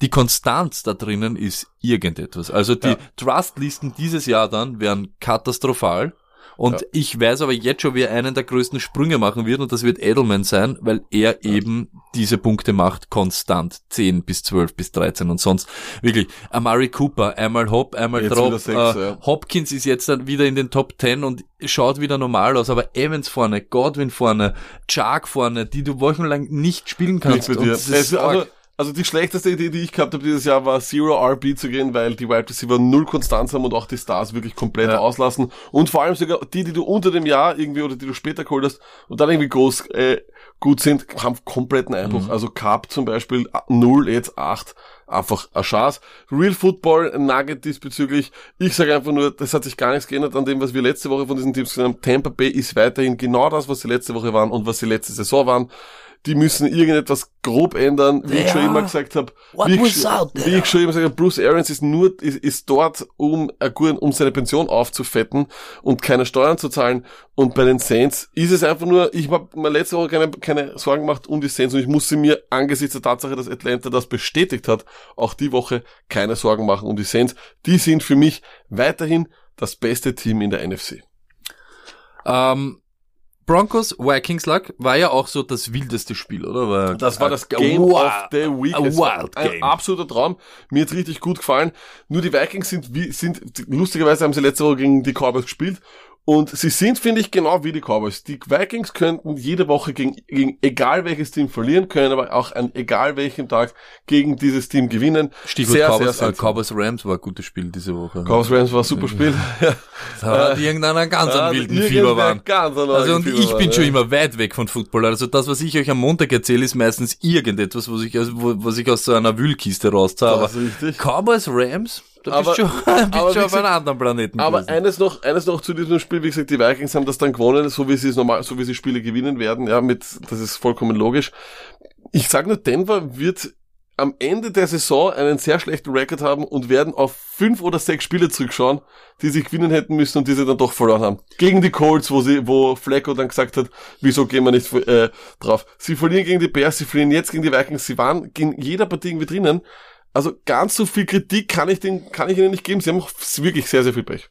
die Konstanz da drinnen ist irgendetwas. Also die Ja. Trust-Listen dieses Jahr dann wären katastrophal. Und Ja. ich weiß aber jetzt schon, wer einen der größten Sprünge machen wird und das wird Edelman sein, weil er eben diese Punkte macht konstant. 10 bis 12 bis 13 und sonst wirklich. Amari Cooper, einmal Hop, einmal Jetzt Drop. sechs, äh, ja. Hopkins ist jetzt dann wieder in den Top 10 und schaut wieder normal aus, aber Evans vorne, Godwin vorne, Chark vorne, die du wochenlang nicht spielen kannst. Und das ist also, arg. Also die schlechteste Idee, die ich gehabt habe dieses Jahr, war Zero RB zu gehen, weil die Wide Receiver null Konstanz haben und auch die Stars wirklich komplett Ja. auslassen. Und vor allem sogar die, die du unter dem Jahr irgendwie oder die du später geholt hast und dann irgendwie groß äh, gut sind, haben kompletten Einbruch. Mhm. Also Cup zum Beispiel null, jetzt acht. Einfach ein Schatz. Real Football Nugget diesbezüglich. Ich sage einfach nur, das hat sich gar nichts geändert an dem, was wir letzte Woche von diesen Teams gesehen haben. Tampa Bay ist weiterhin genau das, was sie letzte Woche waren und was sie letzte Saison waren. Die müssen irgendetwas grob ändern, wie ich schon immer gesagt habe. What Wie, ich wie ich schon immer gesagt habe, Bruce Arians ist nur, ist, ist dort, um, äh, um seine Pension aufzufetten und keine Steuern zu zahlen. Und bei den Saints ist es einfach nur, ich habe mir letzte Woche keine, keine Sorgen gemacht um die Saints und ich musste mir angesichts der Tatsache, dass Atlanta das bestätigt hat, auch die Woche keine Sorgen machen um die Saints. Die sind für mich weiterhin das beste Team in der NFC. Ähm, Broncos, Vikings Luck war ja auch so das wildeste Spiel, oder? War Das war das Game wild- of the Week. wild ein game. absoluter Traum. Mir hat richtig gut gefallen. Nur die Vikings sind, wie, sind, lustigerweise haben sie letzte Woche gegen die Cowboys gespielt. Und sie sind, finde ich, genau wie die Cowboys. Die Vikings könnten jede Woche gegen, gegen egal welches Team verlieren, können aber auch an egal welchem Tag gegen dieses Team gewinnen. Stichwort sehr, Cowboys, sehr äh, seltsam. Cowboys Rams war ein gutes Spiel diese Woche. Cowboys Rams war ein super Spiel. Ja. Da hat irgendeiner ganz einen wilden Fieber waren. Also und ich bin schon immer weit weg von Football. Also das, was ich euch am Montag erzähle, ist meistens irgendetwas, was ich, also, was ich aus so einer Wühlkiste rausziehe. Aber Das ist richtig. Cowboys Rams, da Aber- bist du schon, bist aber schon auf einem anderen Planeten. Aber gewesen. eines noch, eines noch zu diesem Spiel, wie gesagt, die Vikings haben das dann gewonnen, so wie sie es normal, so wie sie Spiele gewinnen werden, ja, mit, das ist vollkommen logisch. Ich sag nur, Denver wird am Ende der Saison einen sehr schlechten Rekord haben und werden auf fünf oder sechs Spiele zurückschauen, die sie gewinnen hätten müssen und die sie dann doch verloren haben. Gegen die Colts, wo sie, wo Flacco dann gesagt hat, wieso gehen wir nicht äh, drauf. Sie verlieren gegen die Bears, sie verlieren jetzt gegen die Vikings, sie waren gegen jeder Partie irgendwie drinnen. Also ganz so viel Kritik kann ich den, kann ich ihnen nicht geben. Sie haben auch wirklich sehr, sehr viel Pech.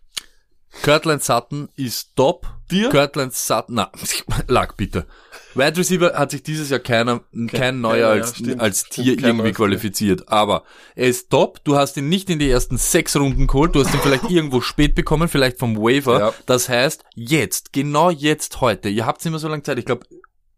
Kirtland Sutton ist top. Dir? Kirtland Sutton, na, lag bitte. Wide Receiver hat sich dieses Jahr keiner, kein neuer keiner, ja, als, stimmt. als Stimmt, Tier kein irgendwie neues Tier. qualifiziert. Aber er ist top. Du hast ihn nicht in die ersten sechs Runden geholt. Du hast ihn vielleicht irgendwo spät bekommen, vielleicht vom Waiver. Ja. Das heißt, jetzt, genau jetzt heute. Ihr habt immer so lange Zeit. Ich glaube,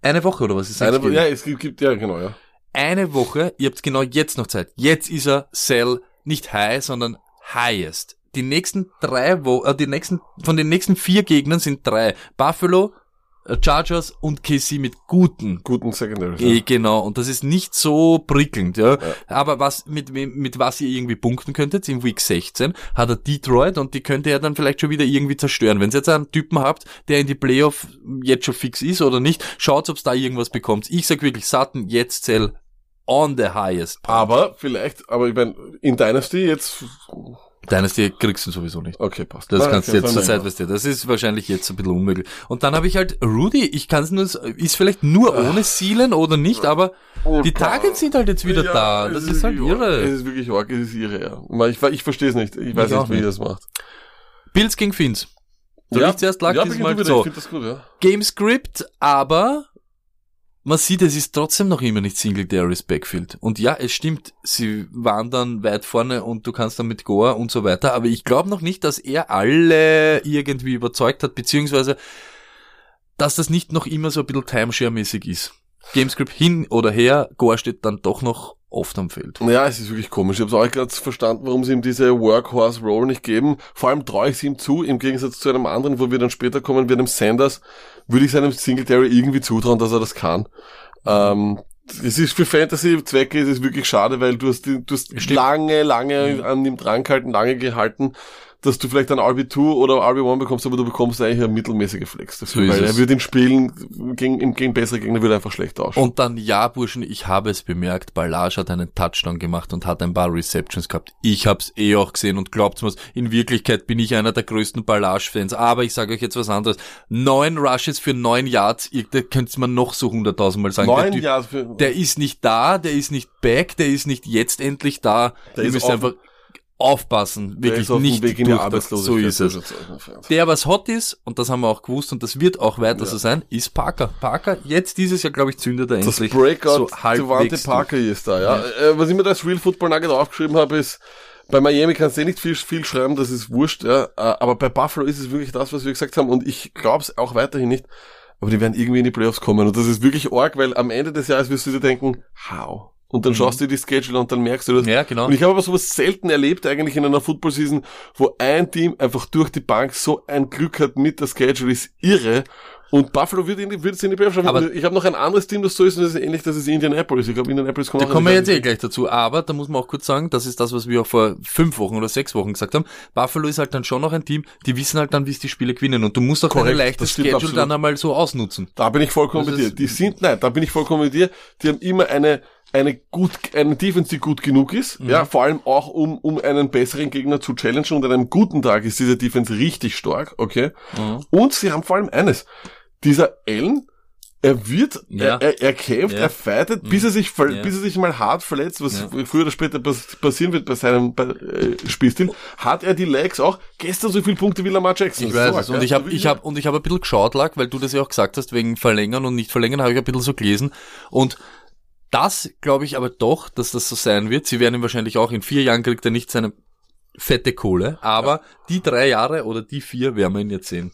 eine Woche oder was ist Eine, jetzt? ja, es gibt, gibt, ja, genau, ja. Eine Woche, ihr habt genau jetzt noch Zeit. Jetzt ist er Sell nicht high, sondern highest. Die nächsten drei Wo äh, die nächsten, von den nächsten vier Gegnern sind drei. Buffalo, äh, Chargers und KC mit guten. Guten Secondaries. Eh, Ja. genau, und das ist nicht so prickelnd, ja. Ja. Aber was, mit, mit was ihr irgendwie punkten könntet, in Week 16, hat er Detroit und die könnte er dann vielleicht schon wieder irgendwie zerstören. Wenn ihr jetzt einen Typen habt, der in die Playoff jetzt schon fix ist oder nicht, schaut, ob's da irgendwas bekommt. Ich sag wirklich, Sutton, jetzt Zell on the highest. Aber vielleicht, aber ich meine, in Dynasty jetzt, Dynasty kriegst du sowieso nicht. okay, passt. Das Nein, kannst du okay, jetzt zur Zeit, weißt du, das ist wahrscheinlich jetzt ein bisschen unmöglich. Und dann habe ich halt Rudy, ich kann es nur, ist vielleicht nur ohne Seelen oder nicht, aber Oh, die. Targets sind halt jetzt wieder Ja, da. Das ist halt wirklich arg. irre. Es ist wirklich arg, es ist irre, ja. Ich, ich verstehe es nicht. Ich weiß Ich nicht, wie nicht. ihr das macht. Bills gegen Finns. Soll ich zuerst lag ja, diesmal so. Gut, ja. Game Script, aber man sieht, es ist trotzdem noch immer nicht Singletary's Backfield. Und ja, es stimmt, sie waren dann weit vorne und du kannst dann mit Goa und so weiter, aber ich glaube noch nicht, dass er alle irgendwie überzeugt hat, beziehungsweise dass das nicht noch immer so ein bisschen Timeshare-mäßig ist. Gamescript hin oder her, Gore steht dann doch noch oft am Feld. Ja, es ist wirklich komisch. Ich habe auch gerade verstanden, warum sie ihm diese Workhorse-Roll nicht geben. Vor allem traue ich sie ihm zu, im Gegensatz zu einem anderen, wo wir dann später kommen, wie einem Sanders, würde ich seinem Singletary irgendwie zutrauen, dass er das kann. Ähm, es ist für Fantasy-Zwecke, es ist wirklich schade, weil du hast, du hast lange, lange mhm. an ihm dran gehalten, lange gehalten dass du vielleicht ein RB2 oder RB1 bekommst, aber du bekommst eigentlich eine mittelmäßige Flex dafür, so weil er wird in Spielen gegen, gegen bessere Gegner würde einfach schlecht ausschauen. Und dann, ja, Burschen, ich habe es bemerkt, Ballage hat einen Touchdown gemacht und hat ein paar Receptions gehabt. Ich hab's eh auch gesehen und glaubt mir, in Wirklichkeit bin ich einer der größten Ballage-Fans, aber ich sage euch jetzt was anderes. Neun Rushes für neun Yards, ihr könnt man noch so hunderttausendmal sagen. Neun Yards für... Der ist nicht da, der ist nicht back, der ist nicht jetzt endlich da. Der ihr müsst einfach aufpassen, wirklich nicht Weg in die so ist es. Der, was hot ist, und das haben wir auch gewusst, und das wird auch weiter ja. so sein, ist Parker. Parker, jetzt dieses Jahr, glaube ich, zündet er endlich. Das Breakout so Devante Parker ist da, ja. ja. Äh, was ich mir da als Real Football Nugget aufgeschrieben habe, ist, bei Miami kannst du eh nicht viel, viel schreiben, das ist wurscht, ja. Äh, aber bei Buffalo ist es wirklich das, was wir gesagt haben, und ich glaube es auch weiterhin nicht. Aber die werden irgendwie in die Playoffs kommen, und das ist wirklich arg, weil am Ende des Jahres wirst du dir denken, how? Und dann mhm. schaust du dir die Schedule und dann merkst du das. Ja, genau. Und ich habe aber sowas selten erlebt eigentlich in einer Football-Season, wo ein Team einfach durch die Bank so ein Glück hat mit der Schedule, ist irre. Und Buffalo wird, in die, wird es in die Playoffs schaffen. Aber ich habe noch ein anderes Team, das so ist, und das ist ähnlich, das ist Indianapolis. Ich glaube, Indianapolis kommt Da kommen wir jetzt eh gleich dazu. Aber da muss man auch kurz sagen, das ist das, was wir auch vor fünf Wochen oder sechs Wochen gesagt haben. Buffalo ist halt dann schon noch ein Team, die wissen halt dann, wie es die Spiele gewinnen. Und du musst auch Korrekt, deine leichte Schedule absolut. dann einmal so ausnutzen. Da bin ich vollkommen das mit dir. Die sind, nein, da bin ich vollkommen mit dir. Die haben immer eine, eine gut, eine Defense, die gut genug ist, mhm. ja, vor allem auch um, um einen besseren Gegner zu challengen und an einem guten Tag ist diese Defense richtig stark, okay? Mhm. Und sie haben vor allem eines. Dieser Allen, er wird, ja. er, er, kämpft, ja. er fightet, bis er sich, ja. bis er sich mal hart verletzt, was früher oder später passieren wird bei seinem bei, äh, Spielstil, hat er die Legs auch gestern so viele Punkte wie Lamar Jackson. Ich weiß es. Und ich habe, ich habe, und ich habe ein bisschen geschaut, lag, weil du das ja auch gesagt hast, wegen Verlängern und nicht Verlängern, habe ich ein bisschen so gelesen. Und das glaube ich aber doch, dass das so sein wird. Sie werden ihm wahrscheinlich auch in vier Jahren kriegt er nicht seine fette Kohle, aber ja. die drei Jahre oder die vier werden wir ihn jetzt sehen.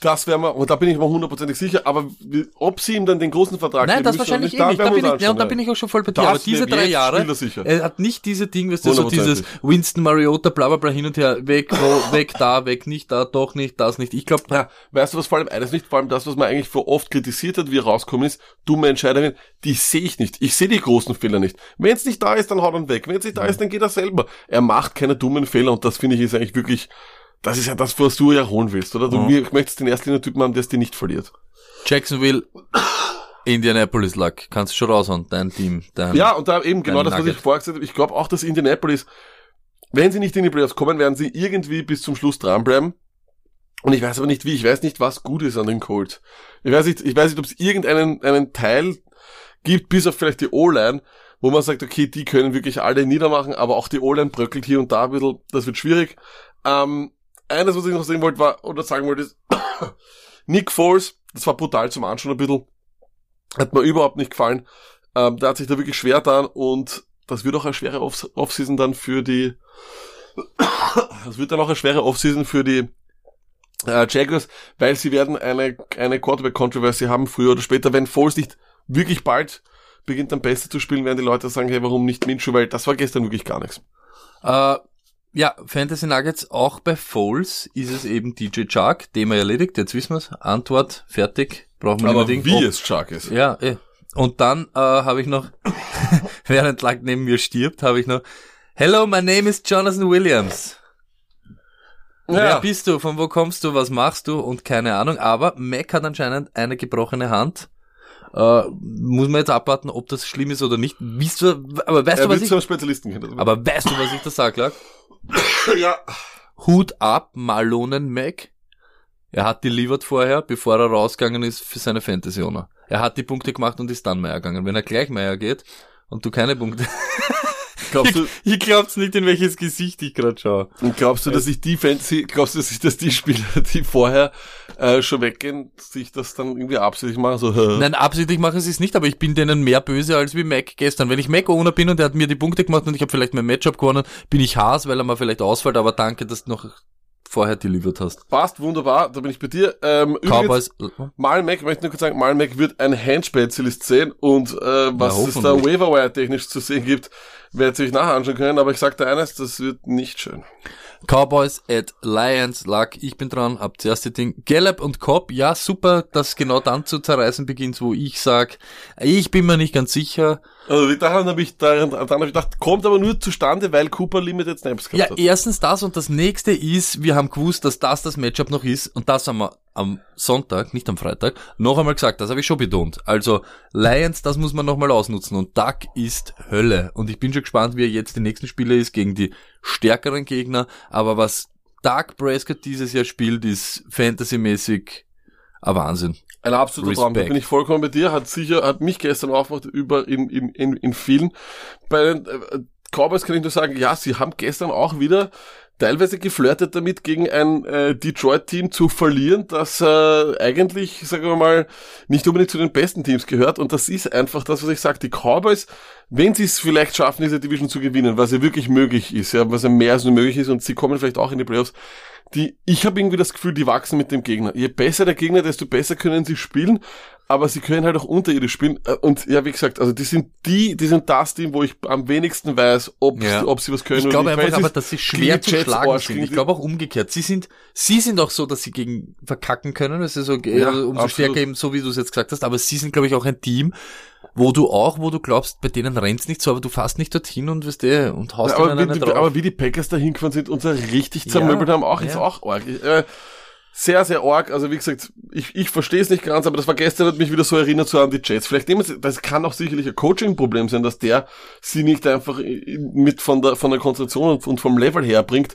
Das werden wir, und da bin ich mir hundertprozentig sicher, aber ob sie ihm dann den großen Vertrag Nein, das wahrscheinlich nicht, eh nicht. Da, bin ich, ja, und da bin ich auch schon voll bei dir. Aber diese drei Jahre, er hat nicht diese Ding, weißt du, so dieses Winston Mariota, bla bla bla hin und her, weg, wo, weg da, weg, nicht da, doch nicht, das nicht. Ich glaube, ja, weißt du was vor allem eines nicht, vor allem das, was man eigentlich vor oft kritisiert hat, wie er rauskommen ist, dumme Entscheidungen, die sehe ich nicht. Ich sehe die großen Fehler nicht. Wenn es nicht da ist, dann haut er weg. Wenn es nicht da ist, dann geht er selber. Er macht keine dummen Fehler und das finde ich ist eigentlich wirklich das ist ja das, was du ja holen willst, oder? Du mhm. möchtest den Erstlinie-Typen haben, der es dir nicht verliert. Jacksonville, Indianapolis Luck, kannst du schon raushauen, dein Team. Dein, ja, und da eben genau das, was ich vorher gesagt habe. Ich glaube auch, dass Indianapolis, wenn sie nicht in die Playoffs kommen, werden sie irgendwie bis zum Schluss dranbleiben. Und ich weiß aber nicht wie, ich weiß nicht, was gut ist an den Colts. Ich weiß nicht, ich weiß nicht, ob es irgendeinen einen Teil gibt, bis auf vielleicht die O-Line, wo man sagt, okay, die können wirklich alle niedermachen, aber auch die O-Line bröckelt hier und da ein bisschen, das wird schwierig. Ähm, eines, was ich noch sehen wollte, war, oder sagen wollte, ist, Nick Foles, das war brutal zum Anschauen ein bisschen, hat mir überhaupt nicht gefallen. Ähm, der hat sich da wirklich schwer getan und das wird auch eine schwere Off Offseason dann für die, das wird dann auch eine schwere Offseason für die äh, Jaguars, weil sie werden eine, eine Quarterback-Controversy haben, früher oder später, wenn Foles nicht wirklich bald beginnt dann besser zu spielen, werden die Leute sagen, hey, warum nicht Minshew, weil das war gestern wirklich gar nichts. Äh, ja, Fantasy Nuggets, auch bei Foles ist es eben DJ Chark, Thema erledigt, jetzt wissen wir's. Antwort, fertig, brauchen wir Aber nicht wie oh, es Chark ist. Ja, eh. Und dann äh, habe ich noch, während Luck neben mir stirbt, habe ich noch, Hello, my name is Jonathan Williams. Ja. Wer bist du? Von wo kommst du? Was machst du? Und keine Ahnung. Aber Mac hat anscheinend eine gebrochene Hand. Äh, muss man jetzt abwarten, ob das schlimm ist oder nicht. Wisst du, aber weißt er du, was ich, Spezialisten aber weißt du, was ich da sag, Lack? ja. Hut ab, Malonen Mac. Er hat delivered vorher, bevor er rausgegangen ist für seine Fantasy-Owner. Er hat die Punkte gemacht und ist dann Meier gegangen. Wenn er gleich Meier geht und du keine Punkte Glaubst du, ich, ich glaub's nicht, in welches Gesicht ich gerade schaue. Und glaubst du, dass ich die Fantasy, glaubst du, dass ich, dass die Spieler, die vorher äh, schon weggehen, sich das dann irgendwie absichtlich machen? So, hä? Nein, absichtlich machen sie es nicht, aber ich bin denen mehr böse als wie Mac gestern. Wenn ich Mac Owner bin und er hat mir die Punkte gemacht und ich habe vielleicht mein Matchup gewonnen, bin ich Haas, weil er mal vielleicht ausfällt, aber danke, dass du noch vorher delivered hast. Passt, wunderbar, da bin ich bei dir. Ähm, Cowboys, Mal Mac, möchte nur kurz sagen, Mal Mac wird ein Handspezialist sehen und äh, was Na, es da. Waverwire technisch zu sehen gibt, werdet ihr euch nachher anschauen können, aber ich sag dir eines, das wird nicht schön. Cowboys at Lions, Luck, ich bin dran, ab das erste Ding. Gallup und Cobb, ja super, dass genau dann zu zerreißen beginnt, wo ich sag, ich bin mir nicht ganz sicher. Also daran habe ich, daran, daran hab ich gedacht, kommt aber nur zustande, weil Cooper Limited Snaps Ja, gehabt hat. erstens das und das nächste ist, wir haben gewusst, dass das das Matchup noch ist und das haben wir am Sonntag, nicht am Freitag, noch einmal gesagt, das habe ich schon betont. Also Lions, das muss man nochmal ausnutzen und Duck ist Hölle und ich bin schon gespannt, wie er jetzt die nächsten Spiele ist gegen die stärkeren Gegner, aber was Doug Prescott dieses Jahr spielt, ist fantasymäßig ein Wahnsinn. Ein absoluter Traum, da Respekt. bin ich vollkommen bei dir, hat sicher, hat mich gestern aufgemacht über in, in, in, in vielen. Bei den äh, Cowboys kann ich nur sagen, ja, sie haben gestern auch wieder teilweise geflirtet damit, gegen ein äh, Detroit-Team zu verlieren, das äh, eigentlich, sagen wir mal, nicht unbedingt zu den besten Teams gehört. Und das ist einfach das, was ich sage. Die Cowboys, wenn sie es vielleicht schaffen, diese Division zu gewinnen, was ja wirklich möglich ist, ja, was ja mehr als nur möglich ist, und sie kommen vielleicht auch in die Playoffs, die, ich habe irgendwie das Gefühl, die wachsen mit dem Gegner. Je besser der Gegner, desto besser können sie spielen, aber sie können halt auch unterirdisch spielen. Äh, Und ja, wie gesagt, also die sind die, die sind das Team, wo ich am wenigsten weiß, ob, Ja. ob sie was können Ich glaube oder nicht. einfach es aber, dass sie schwer zu Jets schlagen Arsch, sind. Ich glaube auch umgekehrt. Sie sind, sie sind auch so, dass sie gegen verkacken können. Das ist so, Ja, umso absolut. stärker eben so, wie du es jetzt gesagt hast. Aber sie sind, glaube ich, auch ein Team, wo du auch, wo du glaubst, bei denen rennt's nicht so, aber du fährst nicht dorthin und wirst eh, und haust aber, ihnen wie die, aber wie die Packers da hingefahren sind und so richtig Ja, zermöbelt haben, auch, ist ja. auch arg. Äh, sehr, sehr arg. Also wie gesagt, ich, ich verstehe es nicht ganz, aber das war gestern, hat mich wieder so erinnert so an die Jets. Vielleicht nehmen sie, das kann auch sicherlich ein Coaching-Problem sein, dass der sie nicht einfach mit von der, von der Konzentration und- vom Level her bringt,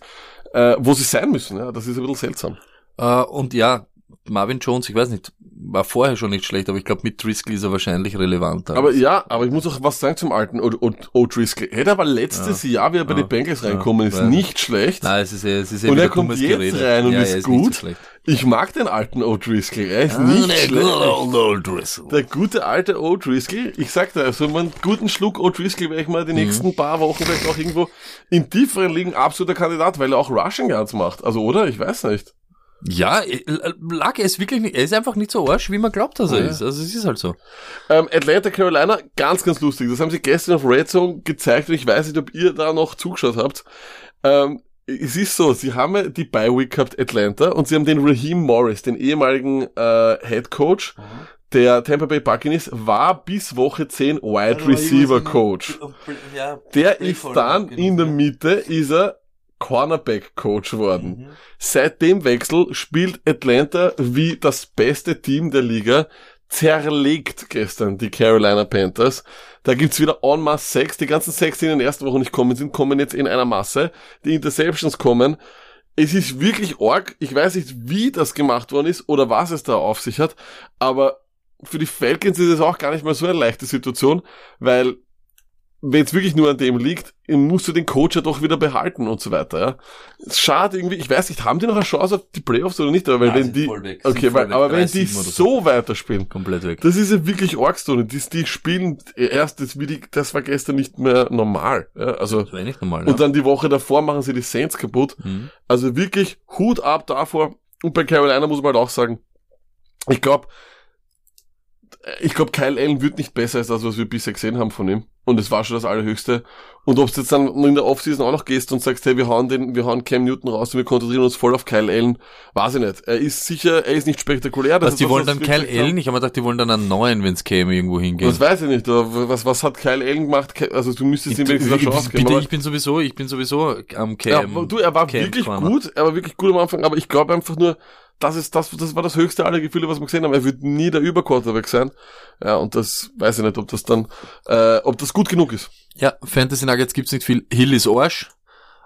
äh, wo sie sein müssen. Ja, das ist ein bisschen seltsam. Äh, und ja, Marvin Jones, ich weiß nicht, war vorher schon nicht schlecht, aber ich glaube, mit Driscoll ist er wahrscheinlich relevanter. Aber ja, aber ich muss auch was sagen zum alten O'Driscoll. Hätte aber letztes Jahr, wie er bei Ja. den Bengals Ja. reinkommen ist, Ja. nicht schlecht. Nein, es ist eh, es ist eh Und er kommt jetzt Gerede. rein und ja, ist ist gut. So. Ich mag den alten O'Driscoll. Er ist Ah, nicht der schlecht. old. Der gute alte O'Driscoll, ich sag dir, also einen guten Schluck O'Driscoll werde ich mal Mhm. die nächsten paar Wochen vielleicht auch irgendwo in tieferen Ligen absoluter Kandidat, weil er auch Rushing Guards macht. Also, oder? Ich weiß nicht. Ja, äh, Luck, er ist wirklich nicht, er ist einfach nicht so arsch, wie man glaubt, dass er Ja. ist. Also es ist halt so. Ähm, Atlanta, Carolina, ganz, ganz lustig. Das haben sie gestern auf Red Zone gezeigt und ich weiß nicht, ob ihr da noch zugeschaut habt. Ähm, es ist so, sie haben ja die Bye Week gehabt, Atlanta, und sie haben den Raheem Morris, den ehemaligen äh, Head Coach der Tampa Bay Buccaneers, war bis Woche 10 Wide Receiver Coach. Der ist dann in der Mitte, ist er Cornerback Coach worden. Seit dem Wechsel spielt Atlanta wie das beste Team der Liga, zerlegt gestern die Carolina Panthers. Da gibt's wieder en masse Sex. Die ganzen Sex, die in den ersten Wochen nicht kommen sind, kommen jetzt in einer Masse. Die Interceptions kommen. Es ist wirklich arg. Ich weiß nicht, wie das gemacht worden ist oder was es da auf sich hat, aber für die Falcons ist es auch gar nicht mal so eine leichte Situation, weil wenn es wirklich nur an dem liegt, musst du den Coach ja doch wieder behalten und so weiter. Ja. Schade irgendwie, ich weiß nicht, haben die noch eine Chance auf die Playoffs oder nicht? Aber weil Ja, wenn die, okay, weil, aber wenn 3-7 die so. so weiterspielen, Komplett weg. das ist ja wirklich arg so. Die, die spielen erst, das, wie die, das war gestern nicht mehr normal. Ja, also Das wäre nicht normal. und dann die Woche davor machen sie die Saints kaputt. ja. Mhm. Also wirklich Hut ab davor. Und bei Carolina muss man halt auch sagen, ich glaube, ich glaube, Kyle Allen wird nicht besser als das, was wir bisher gesehen haben von ihm. Und es war schon das Allerhöchste. Und ob du jetzt dann in der Offseason auch noch gehst und sagst, hey, wir hauen den, wir hauen Cam Newton raus und wir konzentrieren uns voll auf Kyle Allen, weiß ich nicht. Er ist sicher, er ist nicht spektakulär. Das Was, die wollen was dann Kyle. Allen? Ich habe mir gedacht, die wollen dann einen neuen, wenn's käme, irgendwo hingehen. Das weiß ich nicht. Was, was hat Kyle Allen gemacht? Also du müsstest ihm wenigstens eine Chance geben. Bitte, ich bin sowieso, ich bin sowieso am Ja, Cam. du, er war Cam wirklich Corner. gut, er war wirklich gut am Anfang, aber ich glaube einfach nur, das ist das, das war das höchste aller Gefühle, was wir gesehen haben. Er wird nie der Überquarterback sein. Ja, und das weiß ich nicht, ob das dann, äh, ob das gut genug ist. Ja, Fantasy Nuggets gibt's nicht viel. Hill ist Arsch.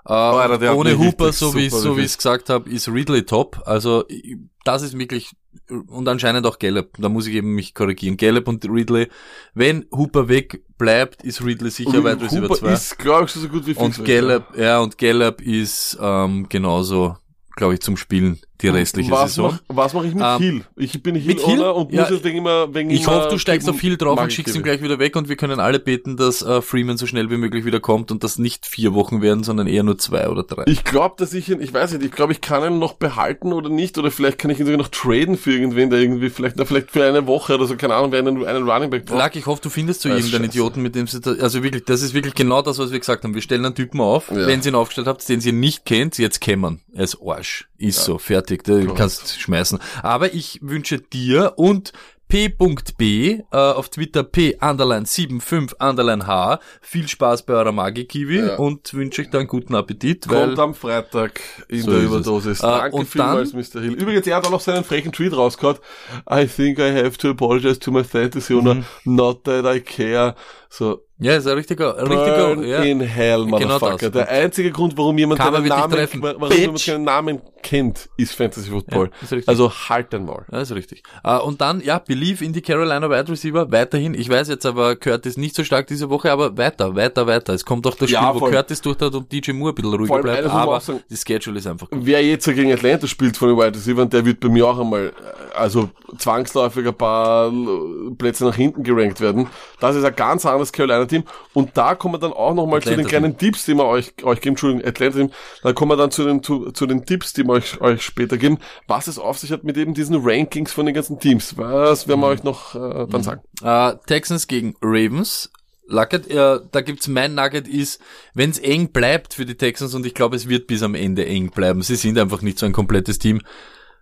Äh, hat ohne Hooper, so wie so wie ich es gesagt habe, ist Ridley top. Also das ist wirklich und anscheinend auch Gallup. Da muss ich eben mich korrigieren. Gallup und Ridley. Wenn Hooper weg bleibt, ist Ridley sicher Receiver Hooper 2. ist, glaube ich, so gut wie fix Und Gallup, ja, und Gallup ist ähm, genauso, glaube ich, zum Spielen die restliche was Saison. Mach, was mache ich mit Ähm, Hill? Ich bin mit Hill, Hill? Owner und Ja, muss deswegen immer wegen Ich hoffe, du steigst auf viel drauf und schickst ihn gleich wieder weg und wir können alle beten, dass äh, Freeman so schnell wie möglich wieder kommt und das nicht vier Wochen werden, sondern eher nur zwei oder drei. Ich glaube, dass ich ihn, ich weiß nicht, ich glaube, ich kann ihn noch behalten oder nicht, oder vielleicht kann ich ihn sogar noch traden für irgendwen, der irgendwie vielleicht, na, vielleicht für eine Woche oder so, keine Ahnung, wer einen, einen Running Back braucht. Lack, ich hoffe, du findest so Das irgendeinen. Idioten, mit dem sie da, also wirklich, das ist wirklich genau das, was wir gesagt haben. Wir stellen einen Typen auf, Ja. wenn sie ihn aufgestellt habt, den sie nicht kennt, jetzt kämmern. Er ist Arsch. Ist so, fertig, du Gott. kannst schmeißen. Aber ich wünsche dir und P.B. Äh, auf Twitter P underline 75 underline H. Viel Spaß bei eurer Magi-Kiwi Ja. und wünsche euch dann guten Appetit, Kommt am Freitag in So der. Überdosis. Äh, Danke und vielmals, Mr. Hill. Übrigens, er hat auch noch seinen frechen Tweet rausgehauen. I think I have to apologize to my fantasy owner, Mhm. not that I care. So, ja, ist ein richtiger, burn richtiger, ja. in hell, Genau Motherfucker. das. Der einzige Grund, warum jemand Kann wirklich Namen, treffen. warum jemand keinen Namen kennt, ist Fantasy Football. Ja, also halt den mal. Ja, ist richtig. Äh, und dann, ja, Believe in die Carolina Wide Receiver weiterhin. Ich weiß jetzt aber, Curtis nicht so stark diese Woche, aber weiter, weiter, weiter. Es kommt auch das Spiel, Ja, wo. Curtis durch hat und DJ Moore ein bisschen ruhiger bleibt, eines aber sagen- die Schedule ist einfach gut. Wer jetzt gegen Atlanta spielt von den Wide Receivers, der wird bei mir auch einmal, äh, also zwangsläufig ein paar äh, Plätze nach hinten gerankt werden. Das ist ein ganz anderes Carolina-Team. Und da kommen wir dann auch nochmal zu den kleinen Tipps, die wir euch, euch geben. Entschuldigung, Atlanta-Team. Da kommen wir dann zu den, zu, zu den Tipps, die wir euch, euch später geben, was es auf sich hat mit eben diesen Rankings von den ganzen Teams. Was werden wir euch noch äh, dann sagen? Äh, Texans gegen Ravens. Luckett, äh, da gibt's mein Nugget ist, wenn es eng bleibt für die Texans und ich glaube, es wird bis am Ende eng bleiben. Sie sind einfach nicht so ein komplettes Team.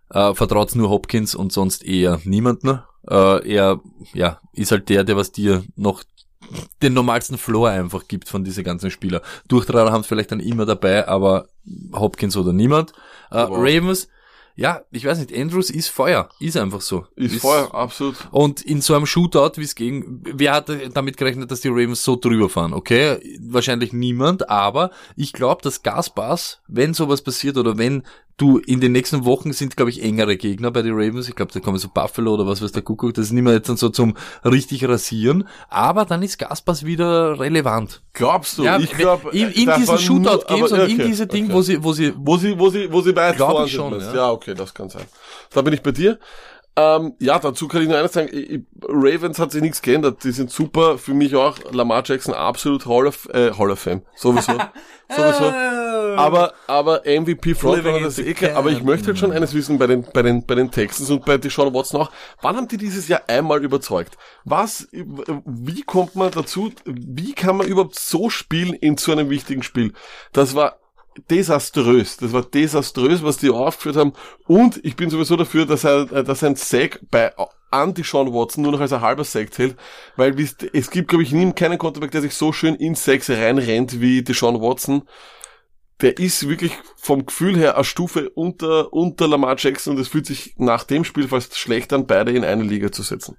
Äh, vertraut's nur Hopkins und sonst eher niemanden. Äh, er, ja, ist halt der, der was dir noch den normalsten Floor einfach gibt von diese ganzen Spieler. Durchtrager haben es vielleicht dann immer dabei, aber Hopkins oder niemand. Äh, Ravens, ja, ich weiß nicht, Andrews ist Feuer. Ist einfach so. Ist vorher absolut. Und in so einem Shootout, wie es gegen, wer hat damit gerechnet, dass die Ravens so drüber fahren? Okay, wahrscheinlich niemand, aber ich glaube, dass Gaspass, wenn sowas passiert oder wenn du in den nächsten Wochen sind, glaube ich, engere Gegner bei den Ravens. Ich glaube, da kommen so Buffalo oder was weiß der Kuckuck, das ist nicht mehr jetzt dann so zum richtig rasieren, aber dann ist Gaspass wieder relevant. Glaubst du? ja, ich glaube, in, in diese Shootout-Games und in diese Dinge, wo sie, wo sie, Wo sie, wo sie, wo sie weit Glaub vorn ich schon, sind. ja. Ja. okay, das kann sein. Da bin ich bei dir. Ähm, ja, dazu kann ich nur eines sagen. Ich, Ravens hat sich nichts geändert. Die sind super. Für mich auch. Lamar Jackson absolut Hall of, äh, Hall of Fame. Sowieso. Sowieso. Aber, aber MVP Frontrunner, das ist eh. Aber ich möchte halt schon eines wissen bei den, bei den, bei den Texans und bei Deshaun Watson auch. Wann haben die dieses Jahr einmal überzeugt? Was, wie kommt man dazu? Wie kann man überhaupt so spielen in so einem wichtigen Spiel? Das war desaströs. Das war desaströs, was die aufgeführt haben. Und ich bin sowieso dafür, dass er, dass ein Sack bei anti Sean Watson nur noch als ein halber Sack zählt, weil es gibt, glaube ich, nie keinen Quarterback, der sich so schön in Sacks reinrennt wie Deshaun Watson. Der ist wirklich vom Gefühl her eine Stufe unter, unter Lamar Jackson und es fühlt sich nach dem Spiel fast schlecht an, beide in eine Liga zu setzen.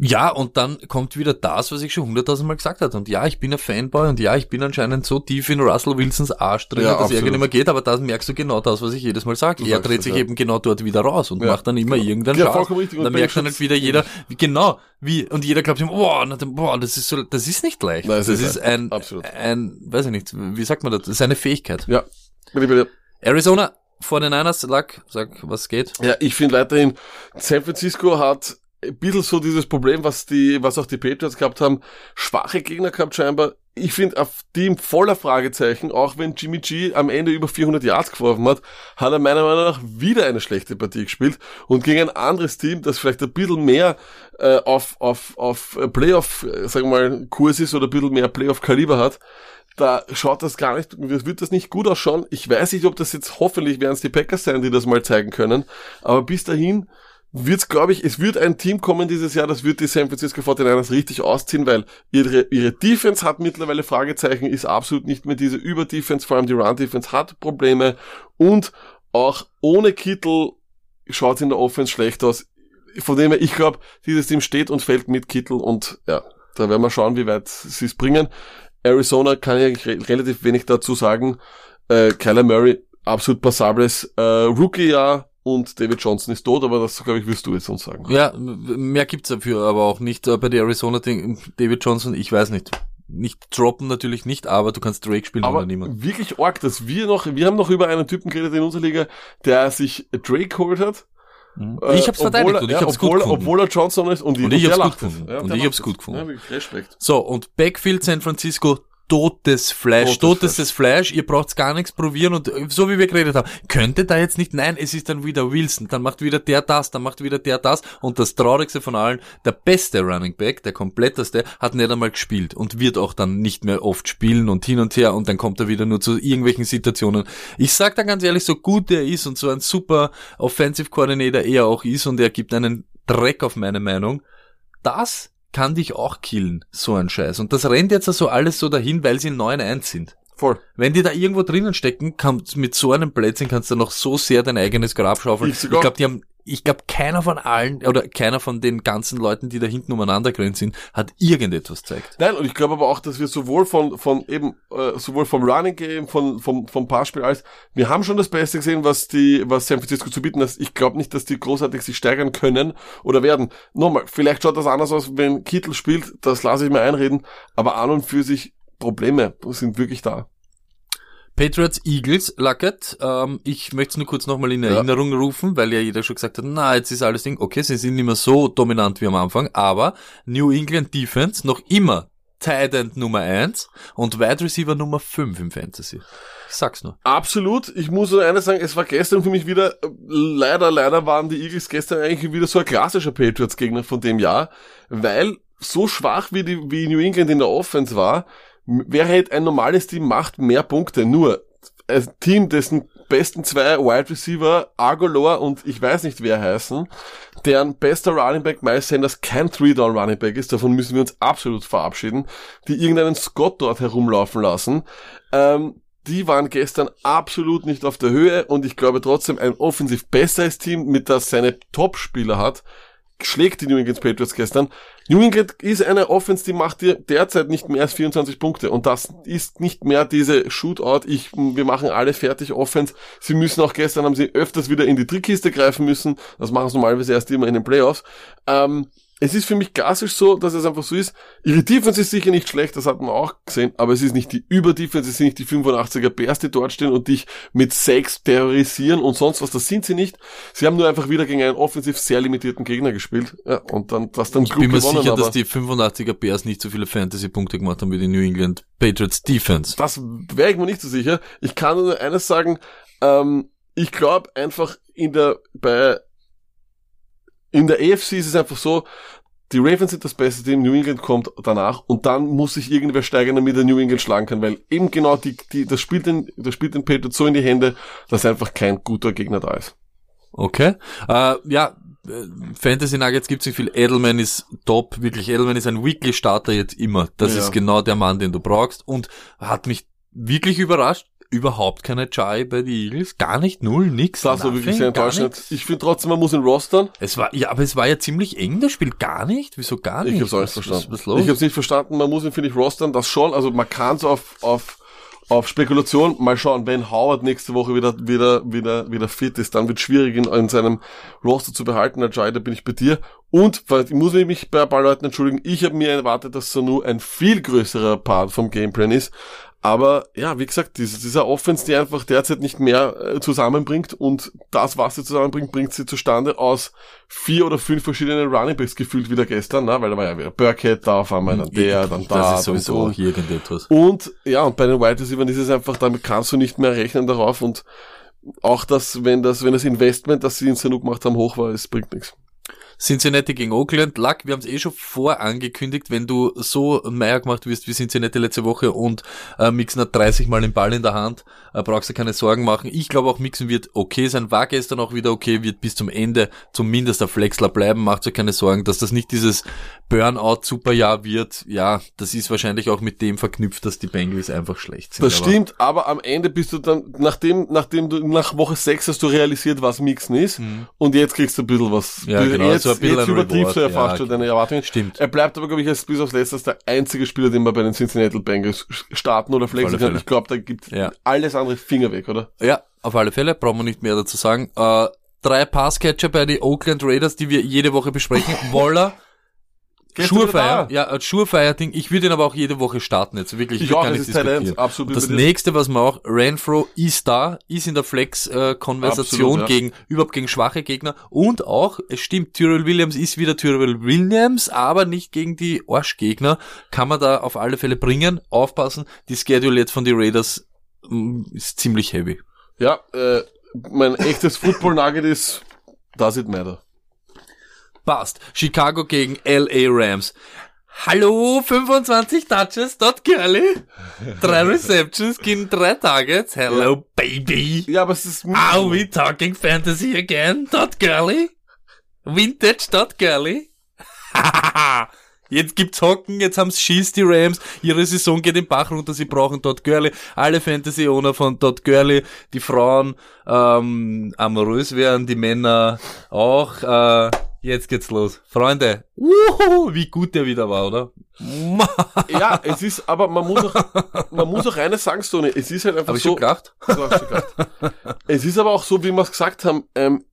Ja, und dann kommt wieder das, was ich schon hunderttausendmal gesagt habe. Und ja, ich bin ein Fanboy und ja, ich bin anscheinend so tief in Russell Wilsons Arsch drin, Ja, dass er absolut. gar nicht mehr geht, aber da merkst du genau das, was ich jedes Mal sage. Du Er dreht es, sich ja. eben genau dort wieder raus und Ja, macht dann immer genau. irgendeinen Ja, Schatz. richtig. Und Dann merkt dann halt wieder jeder, wie, genau, wie, und jeder glaubt ihm, dann, boah, das ist so, das ist nicht leicht. Nein, das ist ist ein, Absolut. ein, weiß ich nicht, wie sagt man das? Das ist eine Fähigkeit. Ja, bei dir. Arizona, vor den Niners, Luck, sag, was geht? Ja, ich finde weiterhin, San Francisco hat ein bisschen so dieses Problem, was die, was auch die Patriots gehabt haben, schwache Gegner gehabt scheinbar. Ich finde, auf Team voller Fragezeichen, auch wenn Jimmy G am Ende über 400 Yards geworfen hat, hat er meiner Meinung nach wieder eine schlechte Partie gespielt und gegen ein anderes Team, das vielleicht ein bisschen mehr äh, auf, auf, auf Playoff, äh, sagen wir mal, Kurs ist oder ein bisschen mehr Playoff-Kaliber hat, da schaut das gar nicht, wird das nicht gut ausschauen. Ich weiß nicht, ob das jetzt, hoffentlich werden es die Packers sein, die das mal zeigen können, aber bis dahin wird's, glaube ich, es wird ein Team kommen dieses Jahr, das wird die San Francisco 49ers richtig ausziehen, weil ihre, ihre Defense hat mittlerweile Fragezeichen, ist absolut nicht mehr diese Über-Defense, vor allem die Run-Defense hat Probleme und auch ohne Kittel schaut in der Offense schlecht aus. Von dem her, ich glaube, dieses Team steht und fällt mit Kittel und ja, da werden wir schauen, wie weit sie es bringen. Arizona kann ich re relativ wenig dazu sagen. Äh, Kyler Murray, absolut passables äh, Rookie-Jahr und David Johnson ist tot, aber das, glaube ich, wirst du jetzt uns sagen. Ja, mehr gibt's dafür aber auch nicht. Äh, Bei der Arizona-Ding, David Johnson, ich weiß nicht. nicht droppen natürlich nicht, aber du kannst Drake spielen Aber oder niemand. wirklich arg, dass wir noch, wir haben noch über einen Typen geredet in unserer Liga, der sich Drake geholt hat. Ich hab's Äh, verteidigt obwohl, und ich er- hab's gut obwohl, gefunden. obwohl er Johnson ist und, Und und ich der hab's gut gefunden. Ja, Und ich hab's es. gut gefunden. Ja, Respekt. So, und Backfield San Francisco, totes Fleisch, Totes totes Fleisch, ihr braucht's gar nichts probieren und äh, so wie wir geredet haben, könnte da jetzt nicht, nein, es ist dann wieder Wilson, dann macht wieder der das, dann macht wieder der das. Und das traurigste von allen, der beste Running Back, der kompletteste, hat nicht einmal gespielt und wird auch dann nicht mehr oft spielen und hin und her. Und dann kommt er wieder nur zu irgendwelchen Situationen. Ich sag da ganz ehrlich, so gut der ist und so ein super Offensive Coordinator er auch ist und er gibt einen Dreck auf meine Meinung, das kann dich auch killen, so ein Scheiß. Und das rennt jetzt also alles so dahin, weil sie 9-1 sind. Voll. Wenn die da irgendwo drinnen stecken, kannst mit so einem Plätzchen kannst du noch so sehr dein eigenes Grab schaufeln. Ich Ich, glaube, die haben, ich glaube, keiner von allen oder keiner von den ganzen Leuten, die da hinten umeinander grenzt sind, hat irgendetwas gezeigt. Nein, und ich glaube aber auch, dass wir sowohl von, von eben, äh, sowohl vom Running Game, von, vom, vom Passspiel als, wir haben schon das Beste gesehen, was die, was San Francisco zu bieten hat. Ich glaube nicht, dass die großartig sich steigern können oder werden. Nochmal, vielleicht schaut das anders aus, wenn Kittel spielt, das lasse ich mir einreden, aber an und für sich Probleme sind wirklich da. Patriots Eagles, Luckett, ähm, ich möchte es nur kurz nochmal in Ja. Erinnerung rufen, weil ja jeder schon gesagt hat, na, jetzt ist alles Ding, okay, sie sind nicht mehr so dominant wie am Anfang, aber New England Defense noch immer Tight End Nummer 1 und Wide Receiver Nummer 5 im Fantasy. Ich sag's nur. Absolut. Ich muss nur eines sagen, es war gestern für mich wieder, leider, leider waren die Eagles gestern eigentlich wieder so ein klassischer Patriots-Gegner von dem Jahr, weil so schwach wie, die, wie New England in der Offense war, wäre halt ein normales Team macht mehr Punkte. Nur ein Team, dessen besten zwei Wide Receiver, Argolor und ich weiß nicht wer heißen, deren bester Running Back Miles Sanders kein Three-Down Running Back ist, davon müssen wir uns absolut verabschieden, die irgendeinen Scott dort herumlaufen lassen. Ähm, die waren gestern absolut nicht auf der Höhe und ich glaube trotzdem ein offensiv besseres Team, mit das seine Top-Spieler hat, schlägt die New England Patriots gestern. England ist eine Offense, die macht dir derzeit nicht mehr als 24 Punkte und das ist nicht mehr diese Shootout, ich, wir machen alle fertig Offense. Sie müssen auch gestern, haben sie öfters wieder in die Trickkiste greifen müssen, das machen sie normalerweise erst immer in den Playoffs. Ähm, es ist für mich klassisch so, dass es einfach so ist. Ihre Defense ist sicher nicht schlecht, das hat man auch gesehen, aber es ist nicht die Überdefense, es sind nicht die 85er Bears, die dort stehen und dich mit Sex terrorisieren und sonst was, das sind sie nicht. Sie haben nur einfach wieder gegen einen offensiv sehr limitierten Gegner gespielt, ja, und dann, das dann Ich bin mir gewonnen, sicher, dass die 85er Bears nicht so viele Fantasy-Punkte gemacht haben wie die New England Patriots Defense. das wäre ich mir nicht so sicher. Ich kann nur eines sagen, ähm, ich glaube einfach in der, bei, in der AFC ist es einfach so, die Ravens sind das beste Team, New England kommt danach und dann muss sich irgendwer steigern, damit er New England schlagen kann, weil eben genau die, die, das spielt den, das spielt den Patriots so in die Hände, dass einfach kein guter Gegner da ist. Okay. Äh, ja, äh, Fantasy Nuggets gibt's nicht viel. Edelman ist top, wirklich. Edelman ist ein Weekly Starter jetzt immer. Das Ja. ist genau der Mann, den du brauchst und hat mich wirklich überrascht. Überhaupt keine Chai bei den Eagles. Gar nicht, null, nix. Das war wirklich sehr enttäuschend. Ich finde trotzdem, man muss ihn rostern. Es war, ja, aber es war ja ziemlich eng, das Spiel. Gar nicht? Wieso gar nicht? Ich hab's auch nicht Was- verstanden. Was, was los? Ich hab's nicht verstanden. Man muss ihn, finde ich, rostern. Das schon. Also man kann so auf, auf, auf Spekulation mal schauen. Wenn Howard nächste Woche wieder, wieder, wieder, wieder fit ist, dann wird schwierig, ihn in seinem Roster zu behalten. Ajay, da bin ich bei dir. Und, weil ich muss mich bei ein paar Leuten entschuldigen, ich habe mir erwartet, dass Sanu ein viel größerer Part vom Gameplan ist. Aber ja, wie gesagt, diese, dieser Offense, die einfach derzeit nicht mehr äh, zusammenbringt und das, was sie zusammenbringt, bringt sie zustande aus vier oder fünf verschiedenen Runningbacks gefühlt wieder gestern, ne? weil da war ja wieder Burkhead da, auf einmal dann der, dann da. Das ist sowieso dann auch irgendetwas. Und ja, und bei den Wide Receivers ist es einfach, damit kannst du nicht mehr rechnen darauf und auch das, wenn das, wenn das Investment, das sie in Sanu gemacht haben, hoch war, es bringt nichts. Cincinnati gegen Oakland. Luck, wir haben es eh schon vorangekündigt, wenn du so Meier gemacht wirst wie Cincinnati letzte Woche und äh, Mixon hat 30 Mal den Ball in der Hand, äh, brauchst du keine Sorgen machen. Ich glaube auch Mixon wird okay sein, war gestern auch wieder okay, wird bis zum Ende zumindest der Flexler bleiben, macht euch keine Sorgen, dass das nicht dieses Burnout-Superjahr wird. Ja, das ist wahrscheinlich auch mit dem verknüpft, dass die Bengals einfach schlecht sind. Das Aber stimmt, aber am Ende bist du dann, nachdem, nachdem du nach Woche 6 hast du realisiert, was Mixen ist, und jetzt kriegst du ein bisschen was. Mhm. Ja, genau, jetzt, so ein bisschen jetzt übertriebst du ja fast schon deine Erwartungen. Stimmt. Er bleibt aber, glaube ich, als bis aufs Letzte der einzige Spieler, den man bei den Cincinnati Bengals starten oder flexen kann. Ich glaube, da gibt Ja. alles andere Finger weg, oder? Ja, auf alle Fälle, brauchen wir nicht mehr dazu sagen. Äh, drei Passcatcher bei den Oakland Raiders, die wir jede Woche besprechen. Waller, Da. ja, als Surefire-Ding. Ich würde ihn aber auch jede Woche starten jetzt, wirklich. Ich will auch, es nicht ist Talent, diskutieren. absolut Und das das- nächste, was man auch, Renfro ist da, ist in der Flex-Konversation Absolut, ja. gegen, überhaupt gegen schwache Gegner. Und auch, es stimmt, Tyrell Williams ist wieder Tyrell Williams, aber nicht gegen die Arschgegner. Kann man da auf alle Fälle bringen. Aufpassen, die Schedule jetzt von den Raiders mm, ist ziemlich heavy. Ja, äh, mein echtes Football-Nugget ist, does it matter? Passt. Chicago gegen LA Rams. Hallo, 25 Touches, dort Curly. Drei Receptions, gegen drei Targets. Hello, baby. Ja, aber es ist... Are we talking fantasy again, dot Curly? Vintage, dot Curly? Jetzt gibt's Hocken, jetzt haben's schießt die Rams, ihre Saison geht den Bach runter, sie brauchen dort Girly, alle Fantasy-Owner von dort Girly, die Frauen ähm, amorös werden, die Männer auch, äh, jetzt geht's los. Freunde, uhu, wie gut der wieder war, oder? Ja, es ist, aber man muss auch, man muss auch eines sagen, Stoney, es ist halt einfach Hab ich so... schon gedacht? So hast du gedacht. es ist aber auch so, wie wir es gesagt haben, ähm,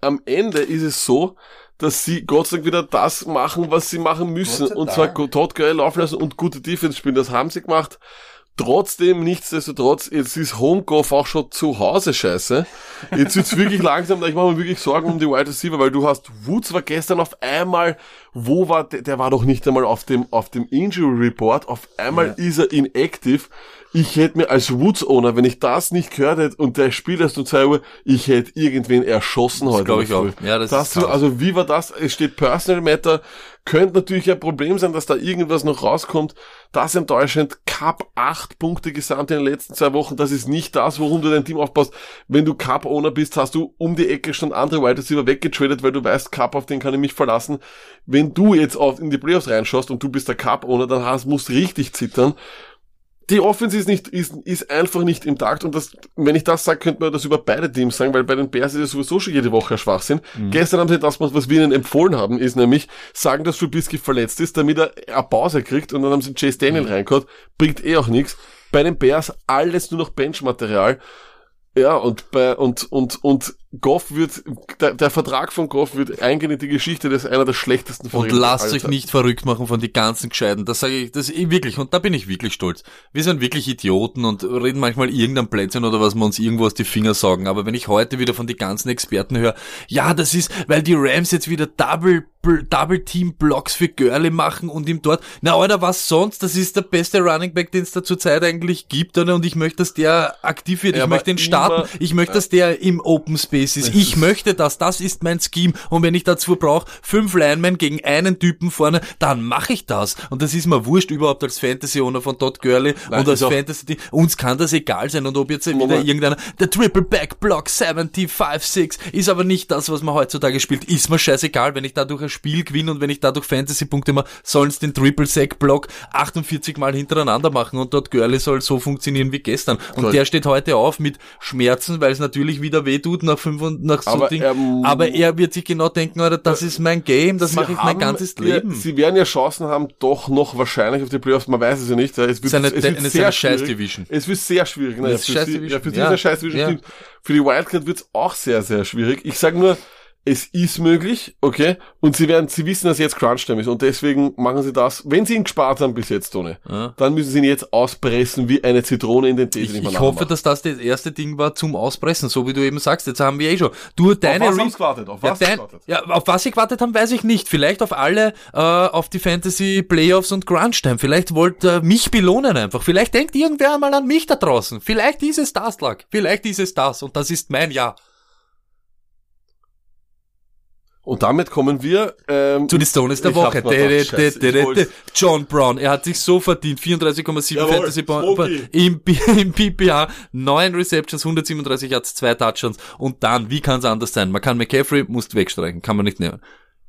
am Ende ist es so, dass sie Gott sei Dank wieder das machen, was sie machen müssen. Und zwar Gurley laufen lassen und gute Defense spielen. Das haben sie gemacht. Trotzdem, nichtsdestotrotz, jetzt ist Homegolf auch schon zu Hause scheiße. Jetzt wird's wirklich langsam, ich mache mir wirklich Sorgen um die Wide Receiver, weil du hast, Woods war gestern auf einmal, wo war, der, der war doch nicht einmal auf dem, auf dem Injury Report, auf einmal ist er inactive. Ich hätte mir als Woods-Owner, wenn ich das nicht gehört hätte und der spielt erst um 2 Uhr, ich hätte irgendwen erschossen heute. glaub in ich auch. Ja, das ist du, krass. also wie war das? Es steht Personal Matter. Könnte natürlich ein Problem sein, dass da irgendwas noch rauskommt. Das enttäuschend. Cup 8 Punkte gesamt in den letzten zwei Wochen. Das ist nicht das, worum du dein Team aufbaust. Wenn du Cup-Owner bist, hast du um die Ecke schon andere Wide Receiver weggetradet, weil du weißt, Cup, auf den kann ich mich verlassen. Wenn du jetzt auf, in die Playoffs reinschaust und du bist der Cup-Owner, dann hast, musst richtig zittern. Die Offense ist nicht, ist, ist einfach nicht im Takt und das, wenn ich das sage, könnte man das über beide Teams sagen, weil bei den Bears ist es sowieso schon jede Woche Schwachsinn. Gestern haben sie das gemacht, was wir ihnen empfohlen haben, ist nämlich sagen, dass Trubisky verletzt ist, damit er eine Pause kriegt und dann haben sie Chase Daniel Mhm. reingehauen, bringt eh auch nichts. Bei den Bears alles nur noch Benchmaterial. Ja, und bei, und, und, und Goff wird, der, der Vertrag von Goff wird eingehen in die Geschichte, das ist einer der schlechtesten Und Verträge lasst euch nicht verrückt machen von die ganzen Gescheiten. Das sage ich, das ich wirklich, und da bin ich wirklich stolz. Wir sind wirklich Idioten und reden manchmal irgendein Plätzchen oder was wir uns irgendwo aus die Finger saugen. Aber wenn ich heute wieder von die ganzen Experten höre, ja, das ist, weil die Rams jetzt wieder Double, Double Team Blocks für Gurley machen und ihm dort, na Alter, was sonst? Das ist der beste Running Back, den es da zurzeit eigentlich gibt, oder? Und ich möchte, dass der aktiv wird. Ja, ich möchte ihn immer- starten. Ich möchte, dass der im Open Space ist. Ich möchte das. Das ist mein Scheme. Und wenn ich dazu brauche, fünf Linemen gegen einen Typen vorne, dann mache ich das. Und das ist mir wurscht überhaupt als Fantasy-Owner von Todd Gurley Nein, und als ist Fantasy, uns kann das egal sein. Und ob jetzt wieder Moment. irgendeiner, der Triple Back Block 75-6 ist aber nicht das, was man heutzutage spielt. Ist mir scheißegal, wenn ich dadurch ein Spiel gewinne und wenn ich dadurch Fantasy-Punkte mache, sollen es den Triple Sack Block 48 Mal hintereinander machen und dort Gurley soll so funktionieren wie gestern. Und Gut. der steht heute auf mit Schmerzen, weil es natürlich wieder weh tut nach fünf und nach so Aber Ding. er aber er wird sich genau denken, Alter, das ist mein Game, das mache ich mein ganzes ja- Leben. Sie werden ja Chancen haben, doch noch wahrscheinlich auf die Playoffs, man weiß es ja nicht. ja. Es wird, Seine- es wird eine- sehr seine schwierig. Scheiß-Division. Es wird sehr schwierig. Ist für Scheiß Division. ja, für sie Ja. scheiß Division. Ja. Für die Wildcard wird es auch sehr, sehr schwierig. Ich sage nur, es ist möglich, okay? Und sie werden, sie wissen, dass jetzt Crunch-Time ist und deswegen machen sie das. Wenn sie ihn gespart haben bis jetzt, Tone, Ja. dann müssen sie ihn jetzt auspressen wie eine Zitrone in den Tee. Ich, den ich hoffe, dass das das erste Ding war zum Auspressen, so wie du eben sagst. Jetzt haben wir eh schon. Du, deine auf was Re- gewartet? Auf ja, was dein, haben sie gewartet? ja, auf was sie gewartet haben, weiß ich nicht. Vielleicht auf alle, äh, auf die Fantasy Playoffs und Crunch Time. Vielleicht wollte äh, mich belohnen einfach. Vielleicht denkt irgendwer einmal an mich da draußen. Vielleicht ist es das, Lack. Vielleicht ist es das. Und das ist mein Jahr. Und damit kommen wir ähm, Zu den Stones der Woche. Scheiße, ich wollt's. John Brown, er hat sich so verdient. 34,7 Jawohl, Fantasy Smokey. im, im PPA, 9 Receptions, 137 Yards, 2 Touchdowns. Und dann, wie kann es anders sein? Man kann McCaffrey, muss wegstreichen, kann man nicht nehmen.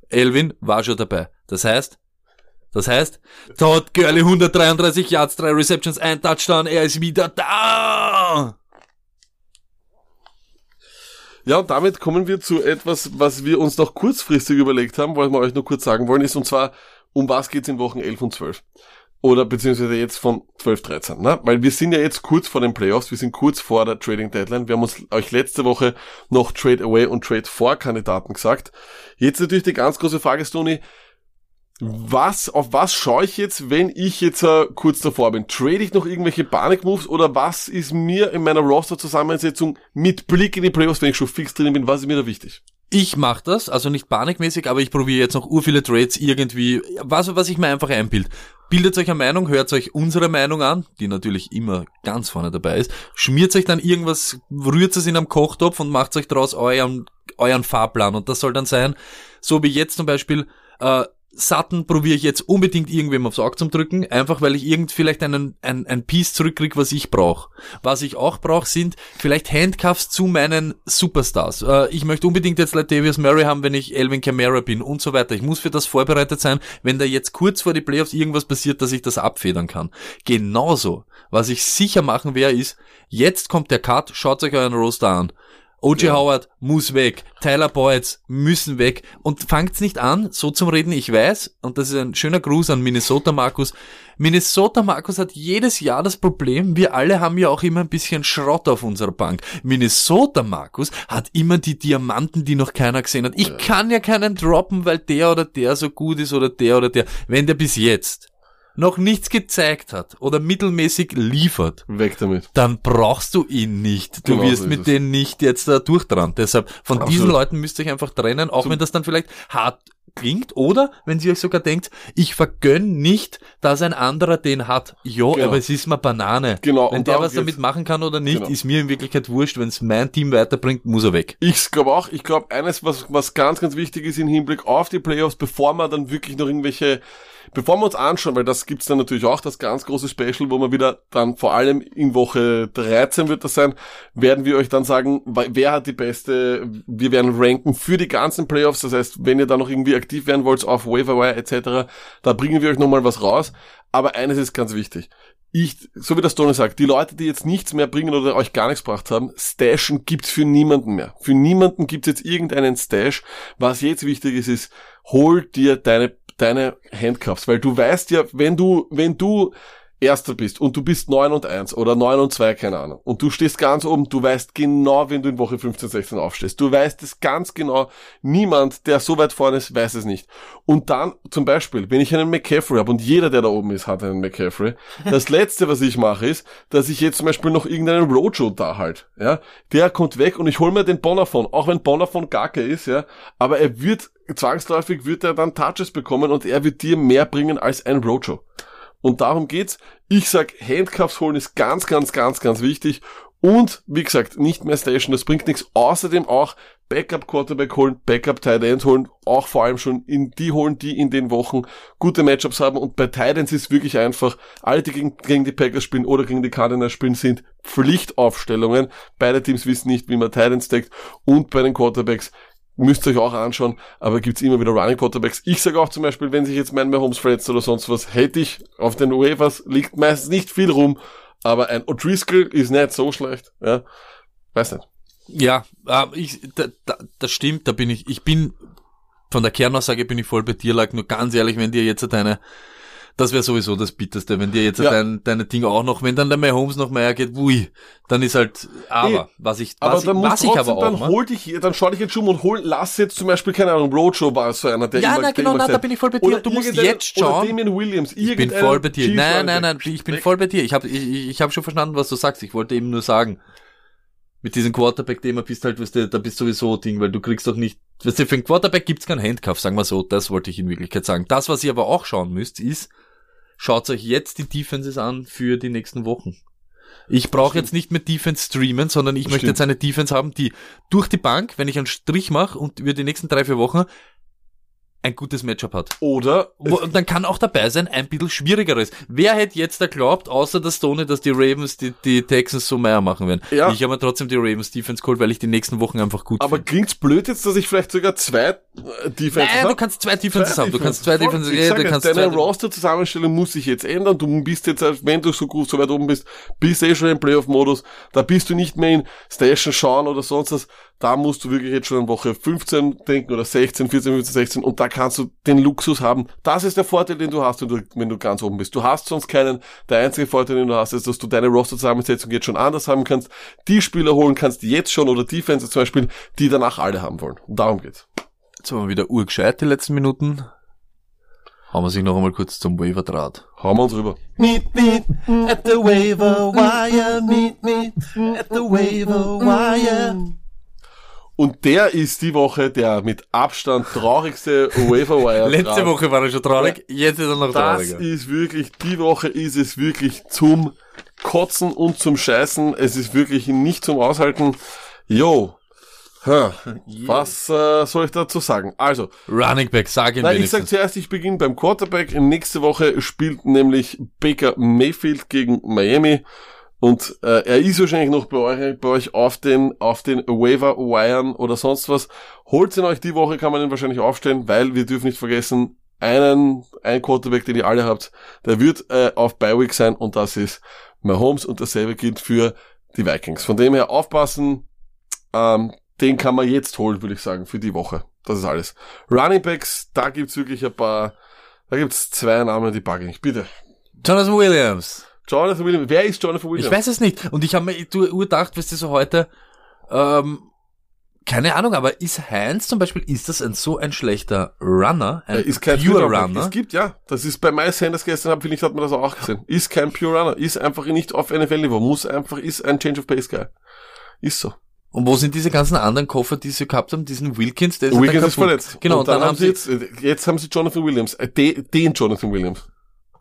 Elvin war schon dabei. Das heißt, das heißt, Todd Gurley 133 Yards, 3 Receptions, 1 Touchdown, er ist wieder da. Ja, und damit kommen wir zu etwas, was wir uns noch kurzfristig überlegt haben, wollen wir euch nur kurz sagen wollen, ist, und zwar, um was geht's in Wochen 11 und 12? Oder beziehungsweise jetzt von 12, 13, ne? Weil wir sind ja jetzt kurz vor den Playoffs, wir sind kurz vor der Trading Deadline. Wir haben uns euch letzte Woche noch Trade Away und Trade For Kandidaten gesagt. Jetzt natürlich die ganz große Frage, Stony, was, auf was schaue ich jetzt, wenn ich jetzt äh, kurz davor bin? Trade ich noch irgendwelche Panik-Moves oder was ist mir in meiner Roster-Zusammensetzung mit Blick in die Playoffs, wenn ich schon fix drin bin, was ist mir da wichtig? Ich mach das, also nicht panikmäßig, aber ich probiere jetzt noch ur viele Trades irgendwie, was, was ich mir einfach einbild. Bildet euch eine Meinung, hört euch unsere Meinung an, die natürlich immer ganz vorne dabei ist, schmiert euch dann irgendwas, rührt es in einem Kochtopf und macht euch daraus euren, euren Fahrplan. Und das soll dann sein, so wie jetzt zum Beispiel, äh, Satten probiere ich jetzt unbedingt irgendwem aufs Auge zum drücken, einfach weil ich irgend vielleicht einen, ein, ein Piece zurückkriege, was ich brauche. Was ich auch brauche, sind vielleicht Handcuffs zu meinen Superstars. Äh, ich möchte unbedingt jetzt Latavius Murray haben, wenn ich Elvin Kamara bin und so weiter. Ich muss für das vorbereitet sein, wenn da jetzt kurz vor die Playoffs irgendwas passiert, dass ich das abfedern kann. Genauso, was ich sicher machen werde, ist, jetzt kommt der Cut, schaut euch euren Roster an. O.J. Ja. Howard muss weg, Tyler Boyds müssen weg und fangt's nicht an, so zum Reden, ich weiß, und das ist ein schöner Gruß an Minnesota Markus. Minnesota Markus hat jedes Jahr das Problem, wir alle haben ja auch immer ein bisschen Schrott auf unserer Bank. Minnesota Markus hat immer die Diamanten, die noch keiner gesehen hat. Ich ja. kann ja keinen droppen, weil der oder der so gut ist oder der oder der, wenn der bis jetzt noch nichts gezeigt hat oder mittelmäßig liefert, weg damit. Dann brauchst du ihn nicht. Du genau wirst so mit denen nicht jetzt da durchdran. Deshalb von Absolut. diesen Leuten müsst ihr euch einfach trennen, auch Zum wenn das dann vielleicht hart klingt oder wenn sie euch sogar denkt, ich vergönn nicht, dass ein anderer den hat. Ja, genau. aber es ist mal Banane. Genau. Wenn der was damit machen kann oder nicht, genau. ist mir in Wirklichkeit wurscht. Wenn es mein Team weiterbringt, muss er weg. Ich glaube auch, ich glaube eines, was, was ganz, ganz wichtig ist im Hinblick auf die Playoffs, bevor man dann wirklich noch irgendwelche Bevor wir uns anschauen, weil das gibt's dann natürlich auch, das ganz große Special, wo man wieder dann vor allem in Woche 13 wird das sein, werden wir euch dann sagen, wer hat die beste, wir werden ranken für die ganzen Playoffs, das heißt, wenn ihr da noch irgendwie aktiv werden wollt auf Waverwire etc., da bringen wir euch nochmal was raus, aber eines ist ganz wichtig, ich, so wie das Tony sagt, die Leute, die jetzt nichts mehr bringen oder euch gar nichts gebracht haben, Stashen gibt's für niemanden mehr. Für niemanden gibt's jetzt irgendeinen Stash. Was jetzt wichtig ist, ist, hol dir deine deine Handcuffs, weil du weißt ja, wenn du, wenn du Erster bist und du bist 9 und 1 oder 9 und 2, keine Ahnung, und du stehst ganz oben, du weißt genau, wenn du in Woche 15, 16 aufstehst. Du weißt es ganz genau. Niemand, der so weit vorne ist, weiß es nicht. Und dann, zum Beispiel, wenn ich einen McCaffrey habe und jeder, der da oben ist, hat einen McCaffrey, das letzte, was ich mache, ist, dass ich jetzt zum Beispiel noch irgendeinen Roadshow da halt, ja. Der kommt weg und ich hole mir den Bonafon, auch wenn Bonafon Gacke ist, ja. Aber er wird, zwangsläufig wird er dann Touches bekommen und er wird dir mehr bringen als ein Roadshow. Und darum geht's. Ich sag, Handcuffs holen ist ganz, ganz, ganz, ganz wichtig. Und wie gesagt, nicht mehr Station, das bringt nichts. Außerdem auch Backup Quarterback holen, Backup Tight End holen, auch vor allem schon in die holen, die in den Wochen gute Matchups haben. Und bei Tight Ends ist wirklich einfach, alle, die gegen, gegen die Packers spielen oder gegen die Cardinals spielen, sind Pflichtaufstellungen. Beide Teams wissen nicht, wie man Tight Ends deckt. Und bei den Quarterbacks müsst ihr euch auch anschauen, aber gibt's immer wieder Running Quarterbacks. Ich sage auch zum Beispiel, wenn sich jetzt mein Mahomes verletzt oder sonst was, hätte ich auf den UEFAs liegt meistens nicht viel rum, aber ein O'Driscoll ist nicht so schlecht, ja. Weiß nicht. Ja, äh, ich, da, da, das stimmt, da bin ich, ich bin, von der Kernaussage bin ich voll bei dir, lag nur ganz ehrlich, wenn dir jetzt deine das wäre sowieso das Bitterste, wenn dir jetzt ja. dein, deine Ding auch noch, wenn dann der Mahomes noch mehr geht, wui, dann ist halt, aber, was ich, aber was, dann ich, was ich aber auch, dann hol dich, dann schau dich jetzt schon und hol, lass jetzt zum Beispiel, keine Ahnung, Roadshow war so einer, der Ja, immer, nein, genau, nein, da bin ich voll bei dir, du musst jetzt schauen. Oder Damien Williams, ich bin voll bei dir, nein, nein, nein, ich bin voll bei dir, ich habe ich, ich hab schon verstanden, was du sagst, ich wollte eben nur sagen, mit diesem Quarterback-Thema bist halt, weißt du, da bist sowieso Ding, weil du kriegst doch nicht, weißt du, für einen Quarterback gibt's keinen Handcuff, sagen wir so, das wollte ich in Wirklichkeit sagen. Das, was ihr aber auch schauen müsst, ist, Schaut euch jetzt die Defenses an für die nächsten Wochen. Ich brauche jetzt nicht mehr Defense streamen, sondern ich möchte jetzt eine Defense haben, die durch die Bank, wenn ich einen Strich mache und über die nächsten drei, vier Wochen ein gutes Matchup hat. Oder und dann kann auch dabei sein, ein bisschen schwierigeres. Wer hätte jetzt da glaubt, außer der Stone, dass die Ravens die, die Texans so mehr machen werden? Ja. Ich habe trotzdem die Ravens Defense geholt, weil ich die nächsten Wochen einfach gut Aber find. klingt's blöd jetzt, dass ich vielleicht sogar zwei äh, Defenses Nein, hab? du kannst zwei Defenses zwei haben. Du kannst zwei Defenses, ja, du kannst Deine Roster-Zusammenstellung muss sich jetzt ändern. Du bist jetzt, wenn du so gut so weit oben bist, bist eh schon im Playoff-Modus. Da bist du nicht mehr in Station schauen oder sonst was da musst du wirklich jetzt schon an Woche 15 denken oder 16, 14, 15, 16 und da kannst du den Luxus haben. Das ist der Vorteil, den du hast, wenn du, wenn du ganz oben bist. Du hast sonst keinen. Der einzige Vorteil, den du hast, ist, dass du deine Roster-Zusammensetzung jetzt schon anders haben kannst. Die Spieler holen kannst jetzt schon oder Defense zum Beispiel, die danach alle haben wollen. Und darum geht's. Jetzt waren wir wieder urgescheit die letzten Minuten. Hauen wir sich noch einmal kurz zum Waiver-Draht. Hauen wir uns rüber. Meet me at the waiver wire. Meet me at the waiver wire. Und der ist die Woche der mit Abstand traurigste Waiver Wire. Letzte Woche war er schon traurig, jetzt ist er noch Das trauriger. ist wirklich, die Woche ist es wirklich zum Kotzen und zum Scheißen. Es ist wirklich nicht zum Aushalten. Yo. Ha, was äh, soll ich dazu sagen? Also, Running Back, sag ihn Nein, ich sag zuerst, ich beginne beim Quarterback. Nächste Woche spielt nämlich Baker Mayfield gegen Miami. Und äh, er ist wahrscheinlich noch bei euch, bei euch auf den, auf den Waiver Wiren oder sonst was. Holt ihn euch die Woche, kann man ihn wahrscheinlich aufstellen, weil wir dürfen nicht vergessen, einen, ein Quarterback, den ihr alle habt, der wird äh, auf Bi-Week sein und das ist Mahomes und dasselbe gilt für die Vikings. Von dem her aufpassen, ähm, den kann man jetzt holen, würde ich sagen, für die Woche. Das ist alles. Running Backs, da gibt's wirklich ein paar, da gibt's zwei Namen, die buggen ich. Bitte. Jonathan Williams. Jonathan Williams. Wer ist Jonathan Williams? Ich weiß es nicht. Und ich habe mir du urdacht, weißt du, so heute, ähm, keine Ahnung, aber ist Heinz zum Beispiel, ist das ein so ein schlechter Runner? Ein ist kein pure Runner. Runner? Es gibt, ja. Das ist bei Miles Sanders gestern, hab, vielleicht hat man das auch gesehen. Ist kein Pure Runner. Ist einfach nicht auf NFL-Niveau. Muss einfach, ist ein Change of Pace Guy. Ist so. Und wo sind diese ganzen anderen Koffer, die sie gehabt haben? Diesen Wilkins, der ist, Wilkins dann ist verletzt. Genau, und dann, haben sie jetzt, äh, jetzt haben sie Jonathan Williams. Äh, den Jonathan Williams.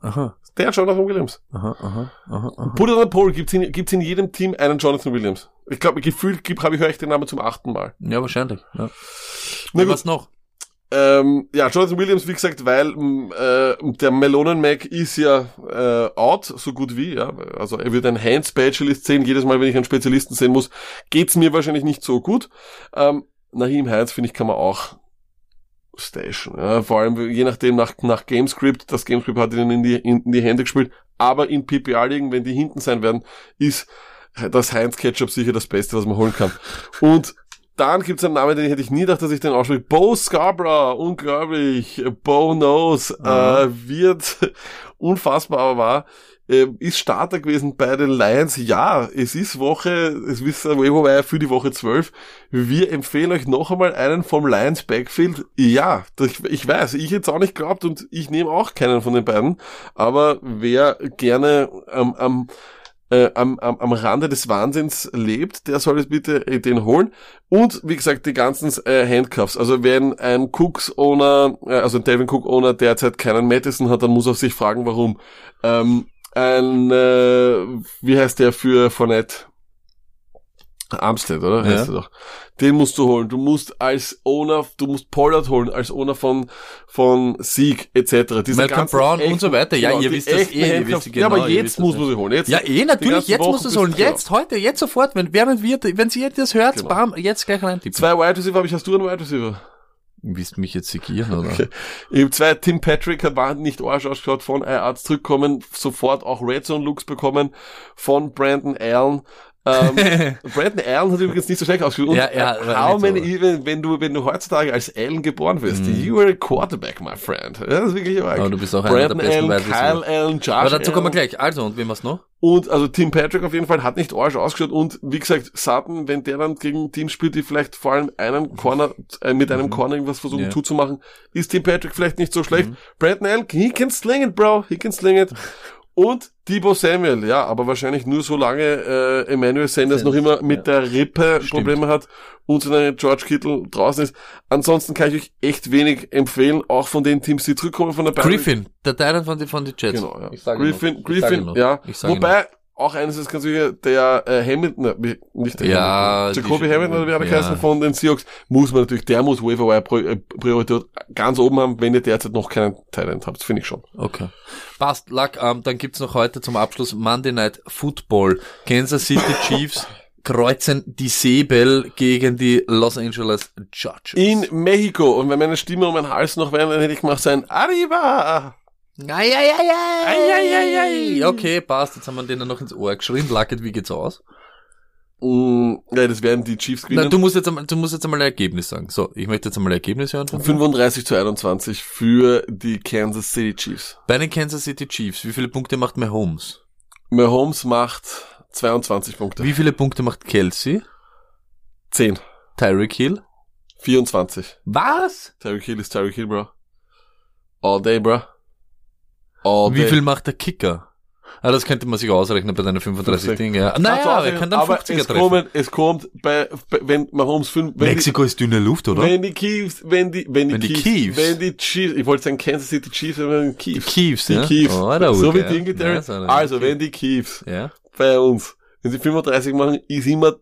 Aha, Der Jonathan Williams. aha, aha, aha, aha. Put it on poll, gibt's in, gibt's in jedem Team einen Jonathan Williams. Ich glaube, gefühlt gibt, habe ich höre ich den Namen zum achten Mal. Ja, wahrscheinlich. Ja. Na gut. was noch? Ähm, ja, Jonathan Williams, wie gesagt, weil m, äh, der Melonen Mac ist ja äh, out, so gut wie, ja. Also er wird ein Hand Specialist sehen. Jedes Mal, wenn ich einen Spezialisten sehen muss, geht's mir wahrscheinlich nicht so gut. Ähm, Naheem Heinz, finde ich, kann man auch station. Ja. Vor allem je nachdem nach, nach Gamescript. Das Gamescript hat ihn in die, in, in die Hände gespielt. Aber in PPR-Ligen, wenn die hinten sein werden, ist das Heinz Ketchup sicher das Beste, was man holen kann. Und dann gibt's einen Namen, den hätte ich nie gedacht, dass ich den ausspreche. Bo Scarborough, unglaublich. Bo Knows, äh, wird unfassbar, aber war, äh, ist Starter gewesen bei den Lions. Ja, es ist Woche, es ist Waiver für die Woche 12. Wir empfehlen euch noch einmal einen vom Lions Backfield. Ja, das, ich weiß, ich jetzt auch nicht glaubt und ich nehme auch keinen von den beiden. Aber wer gerne ähm, am äh, am, am, am Rande des Wahnsinns lebt, der soll es bitte äh, den holen. Und wie gesagt, die ganzen äh, Handcuffs. Also wenn ein Cooks-Owner, äh, also ein Devin Cook-Owner derzeit keinen Madison hat, dann muss er sich fragen, warum. Ähm, ein, äh, wie heißt der für Fournette? Armstead, oder? Ja. Heißt er doch. Den musst du holen. Du musst als Owner, du musst Pollard holen, als Owner von, von Sieg, etc. Diese Malcolm Brown und echten- so weiter. Ja, genau, ihr wisst das eh, ihr wisst Ja, genau, aber ihr jetzt muss man sie holen. Jetzt, Ja, eh, natürlich, jetzt Wochen musst du es holen. genau. Jetzt, heute, jetzt sofort, wenn, während wir, wenn sie das hört, Genau. bam, jetzt gleich rein. Zwei Wide Receiver habe ich. Hast du einen Wide Receiver? Willst mich jetzt segieren, oder? Okay. Ich habe zwei, Tim Patrick hat war nicht Arsch ausgeschaut, von Arzt zurückkommen, sofort auch Red Zone Looks bekommen, von Brandon Allen. Ähm, Brandon Allen hat übrigens nicht so schlecht ausgeschaut. Und Ja, ja, how many so. even, wenn du, wenn du heutzutage als Allen geboren wirst, Mhm. you are a quarterback, my friend. Ja, das ist wirklich arg. Aber du bist auch einer der Brandon besten Allen. Kyle Allen, Josh Aber dazu kommen wir gleich. Also, und wem was noch? Und also Tim Patrick auf jeden Fall hat nicht Arsch ausgeschaut und wie gesagt, Sutton, wenn der dann gegen Teams spielt, die vielleicht vor allem einen Corner, äh, mit einem Corner irgendwas versuchen Ja. zuzumachen, ist Tim Patrick vielleicht nicht so schlecht. Brandon Allen, he can sling it, bro, he can sling it. Und Debo Samuel, ja, aber wahrscheinlich nur so lange äh, Emmanuel Sanders noch immer mit der Rippe Probleme hat und so eine George Kittle draußen ist. Ansonsten kann ich euch echt wenig empfehlen, auch von den Teams, die zurückkommen von der Week. Griffin, der Titan von den, von den Jets. Genau, ja. Griffin, Griffin, ja. Wobei, auch eines ist ganz sicher, der äh, Hamilton, äh, nicht der Ja, Hamilton, Jacoby Hamilton oder wie er ja. von den Seahawks, muss man natürlich, der muss Waiver Wire Pri- äh, Priorität ganz oben haben, wenn ihr derzeit noch keinen Talent habt, finde ich schon. Okay. Passt, Luck, ähm, dann gibt's noch heute zum Abschluss Monday Night Football. Kansas City Chiefs kreuzen die Säbel gegen die Los Angeles Chargers. In Mexiko, und wenn meine Stimme um meinen Hals noch wäre, dann hätte ich gemacht so ein Arriba! Eieieiei. Okay, passt. Jetzt haben wir denen noch ins Ohr geschrien. Lucket, wie geht's aus? Mm, ja, das werden die Chiefs gewinnen. du musst jetzt einmal, du musst jetzt einmal ein Ergebnis sagen. So, ich möchte jetzt einmal ein Ergebnis hören von dir. 35 zu 21 für die Kansas City Chiefs. Bei den Kansas City Chiefs, wie viele Punkte macht Mahomes? Mahomes macht 22 Punkte. Wie viele Punkte macht Kelsey? 10. Tyreek Hill? 24. Was? Tyreek Hill ist Tyreek Hill, bro. All day, bro. Oh, Wie viel macht der Kicker? Ah, das könnte man sich ausrechnen bei deinen 35 Fünfzig. Dinge. Ja. Naja, er kann dann aber 50er es treffen. kommen, es kommt bei, bei wenn fünf, wenn Mexiko ist dünne Luft, die, oder? wenn die Chiefs, wenn die, wenn die, Wenn die Chiefs, Chiefs. wenn die Chiefs, ich wollte sagen Kansas City Chiefs, aber die Chiefs. Chiefs, Die ja? Chiefs. Oh, der so wie ja. Dingletary. Nice, Alter. Also, wenn die Chiefs Ja. bei uns, wenn sie 35 machen, ist immer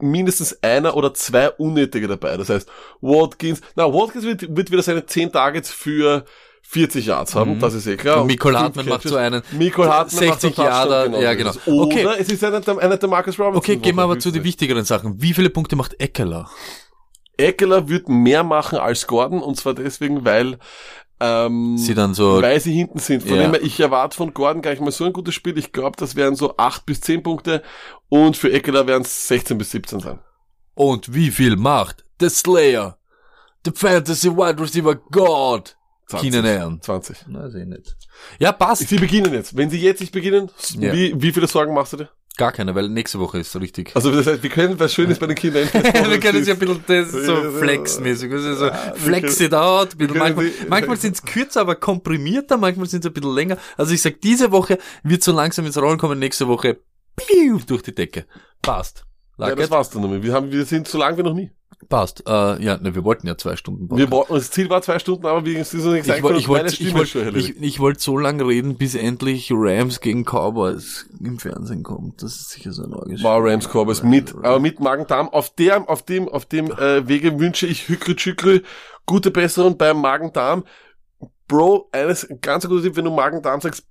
mindestens einer oder zwei Unnötige dabei. Das heißt, Watkins, na, Watkins wird, wird wieder seine 10 Targets für 40 Yards haben, das ist eh klar. Mhm. Und fünf Hartmann macht so einen Nicole Hartmann 60 macht einen Jahre, Touchdown, ja, genau. das. Oder Okay. es ist einer der, einer der Marcus Robinson. Okay, gehen wir aber zu den wichtigeren Sachen. Wie viele Punkte macht Eckler? Eckler wird mehr machen als Gordon und zwar deswegen, weil ähm, Sie dann so, weil sie hinten sind. Von Ja. dem her, ich erwarte von Gordon gar nicht mal so ein gutes Spiel. Ich glaube, das wären so 8 bis 10 Punkte und für Eckler wären es 16 bis 17 sein. und wie viel macht The Slayer? The Fantasy Wide Receiver God? 20. Keenan Allen. 20. Na, sehe nicht. Ja, passt. Sie beginnen jetzt. Wenn sie jetzt nicht beginnen, Ja. wie, wie viele Sorgen machst du dir? Gar keine, weil nächste Woche ist so richtig. Also das heißt, wir können, was schön ist bei den Kindern. wir können sie ein bisschen das so Ja, flexmäßig, also so flex it out, bisschen können manchmal, sie- manchmal sind es kürzer, aber komprimierter, manchmal sind es ein bisschen länger. Also ich sag, diese Woche wird so langsam ins Rollen kommen, nächste Woche piu, durch die Decke. Passt. Ja, Like das war's dann nochmal. Wir haben, wir sind so lang wie noch nie. Passt. Äh, ja, ne, wir wollten ja zwei Stunden Wir wollten, das Ziel war zwei Stunden, aber so nichts ich wollte, ich wollte, ich wollte, ich, ich wollte so lange reden, bis endlich Rams gegen Cowboys im Fernsehen kommt. Das ist sicher so ein Orgisch. Wow, Rams Cowboys mit, aber mit Magen-Darm. Auf dem, auf dem, auf dem äh, Wege wünsche ich Hükrü Tschükrü gute Besserung beim Magen-Darm. Bro, eines ganz guter Tipp, wenn du Magen-Darm sagst,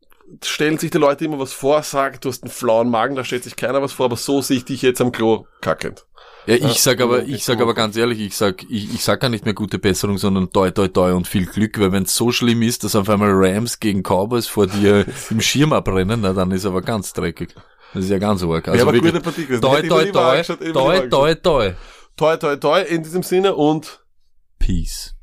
stellen sich die Leute immer was vor, sag, du hast einen flauen Magen, da stellt sich keiner was vor, aber so sehe ich dich jetzt am Klo kackend. Ja, ich Ja, sag aber, ich sag aber ganz ehrlich, ich sag, ich, ich sag gar nicht mehr gute Besserung, sondern toi, toi, toi und viel Glück, weil wenn es so schlimm ist, dass auf einmal Rams gegen Cowboys vor dir im Schirm abrennen, na, dann ist aber ganz dreckig. Das ist ja ganz arg. ja, Also aber wirklich, gute Partie gewesen. toi, toi, toi, toi, lieber toi, toi. Toi, toi, toi, in diesem Sinne und Peace.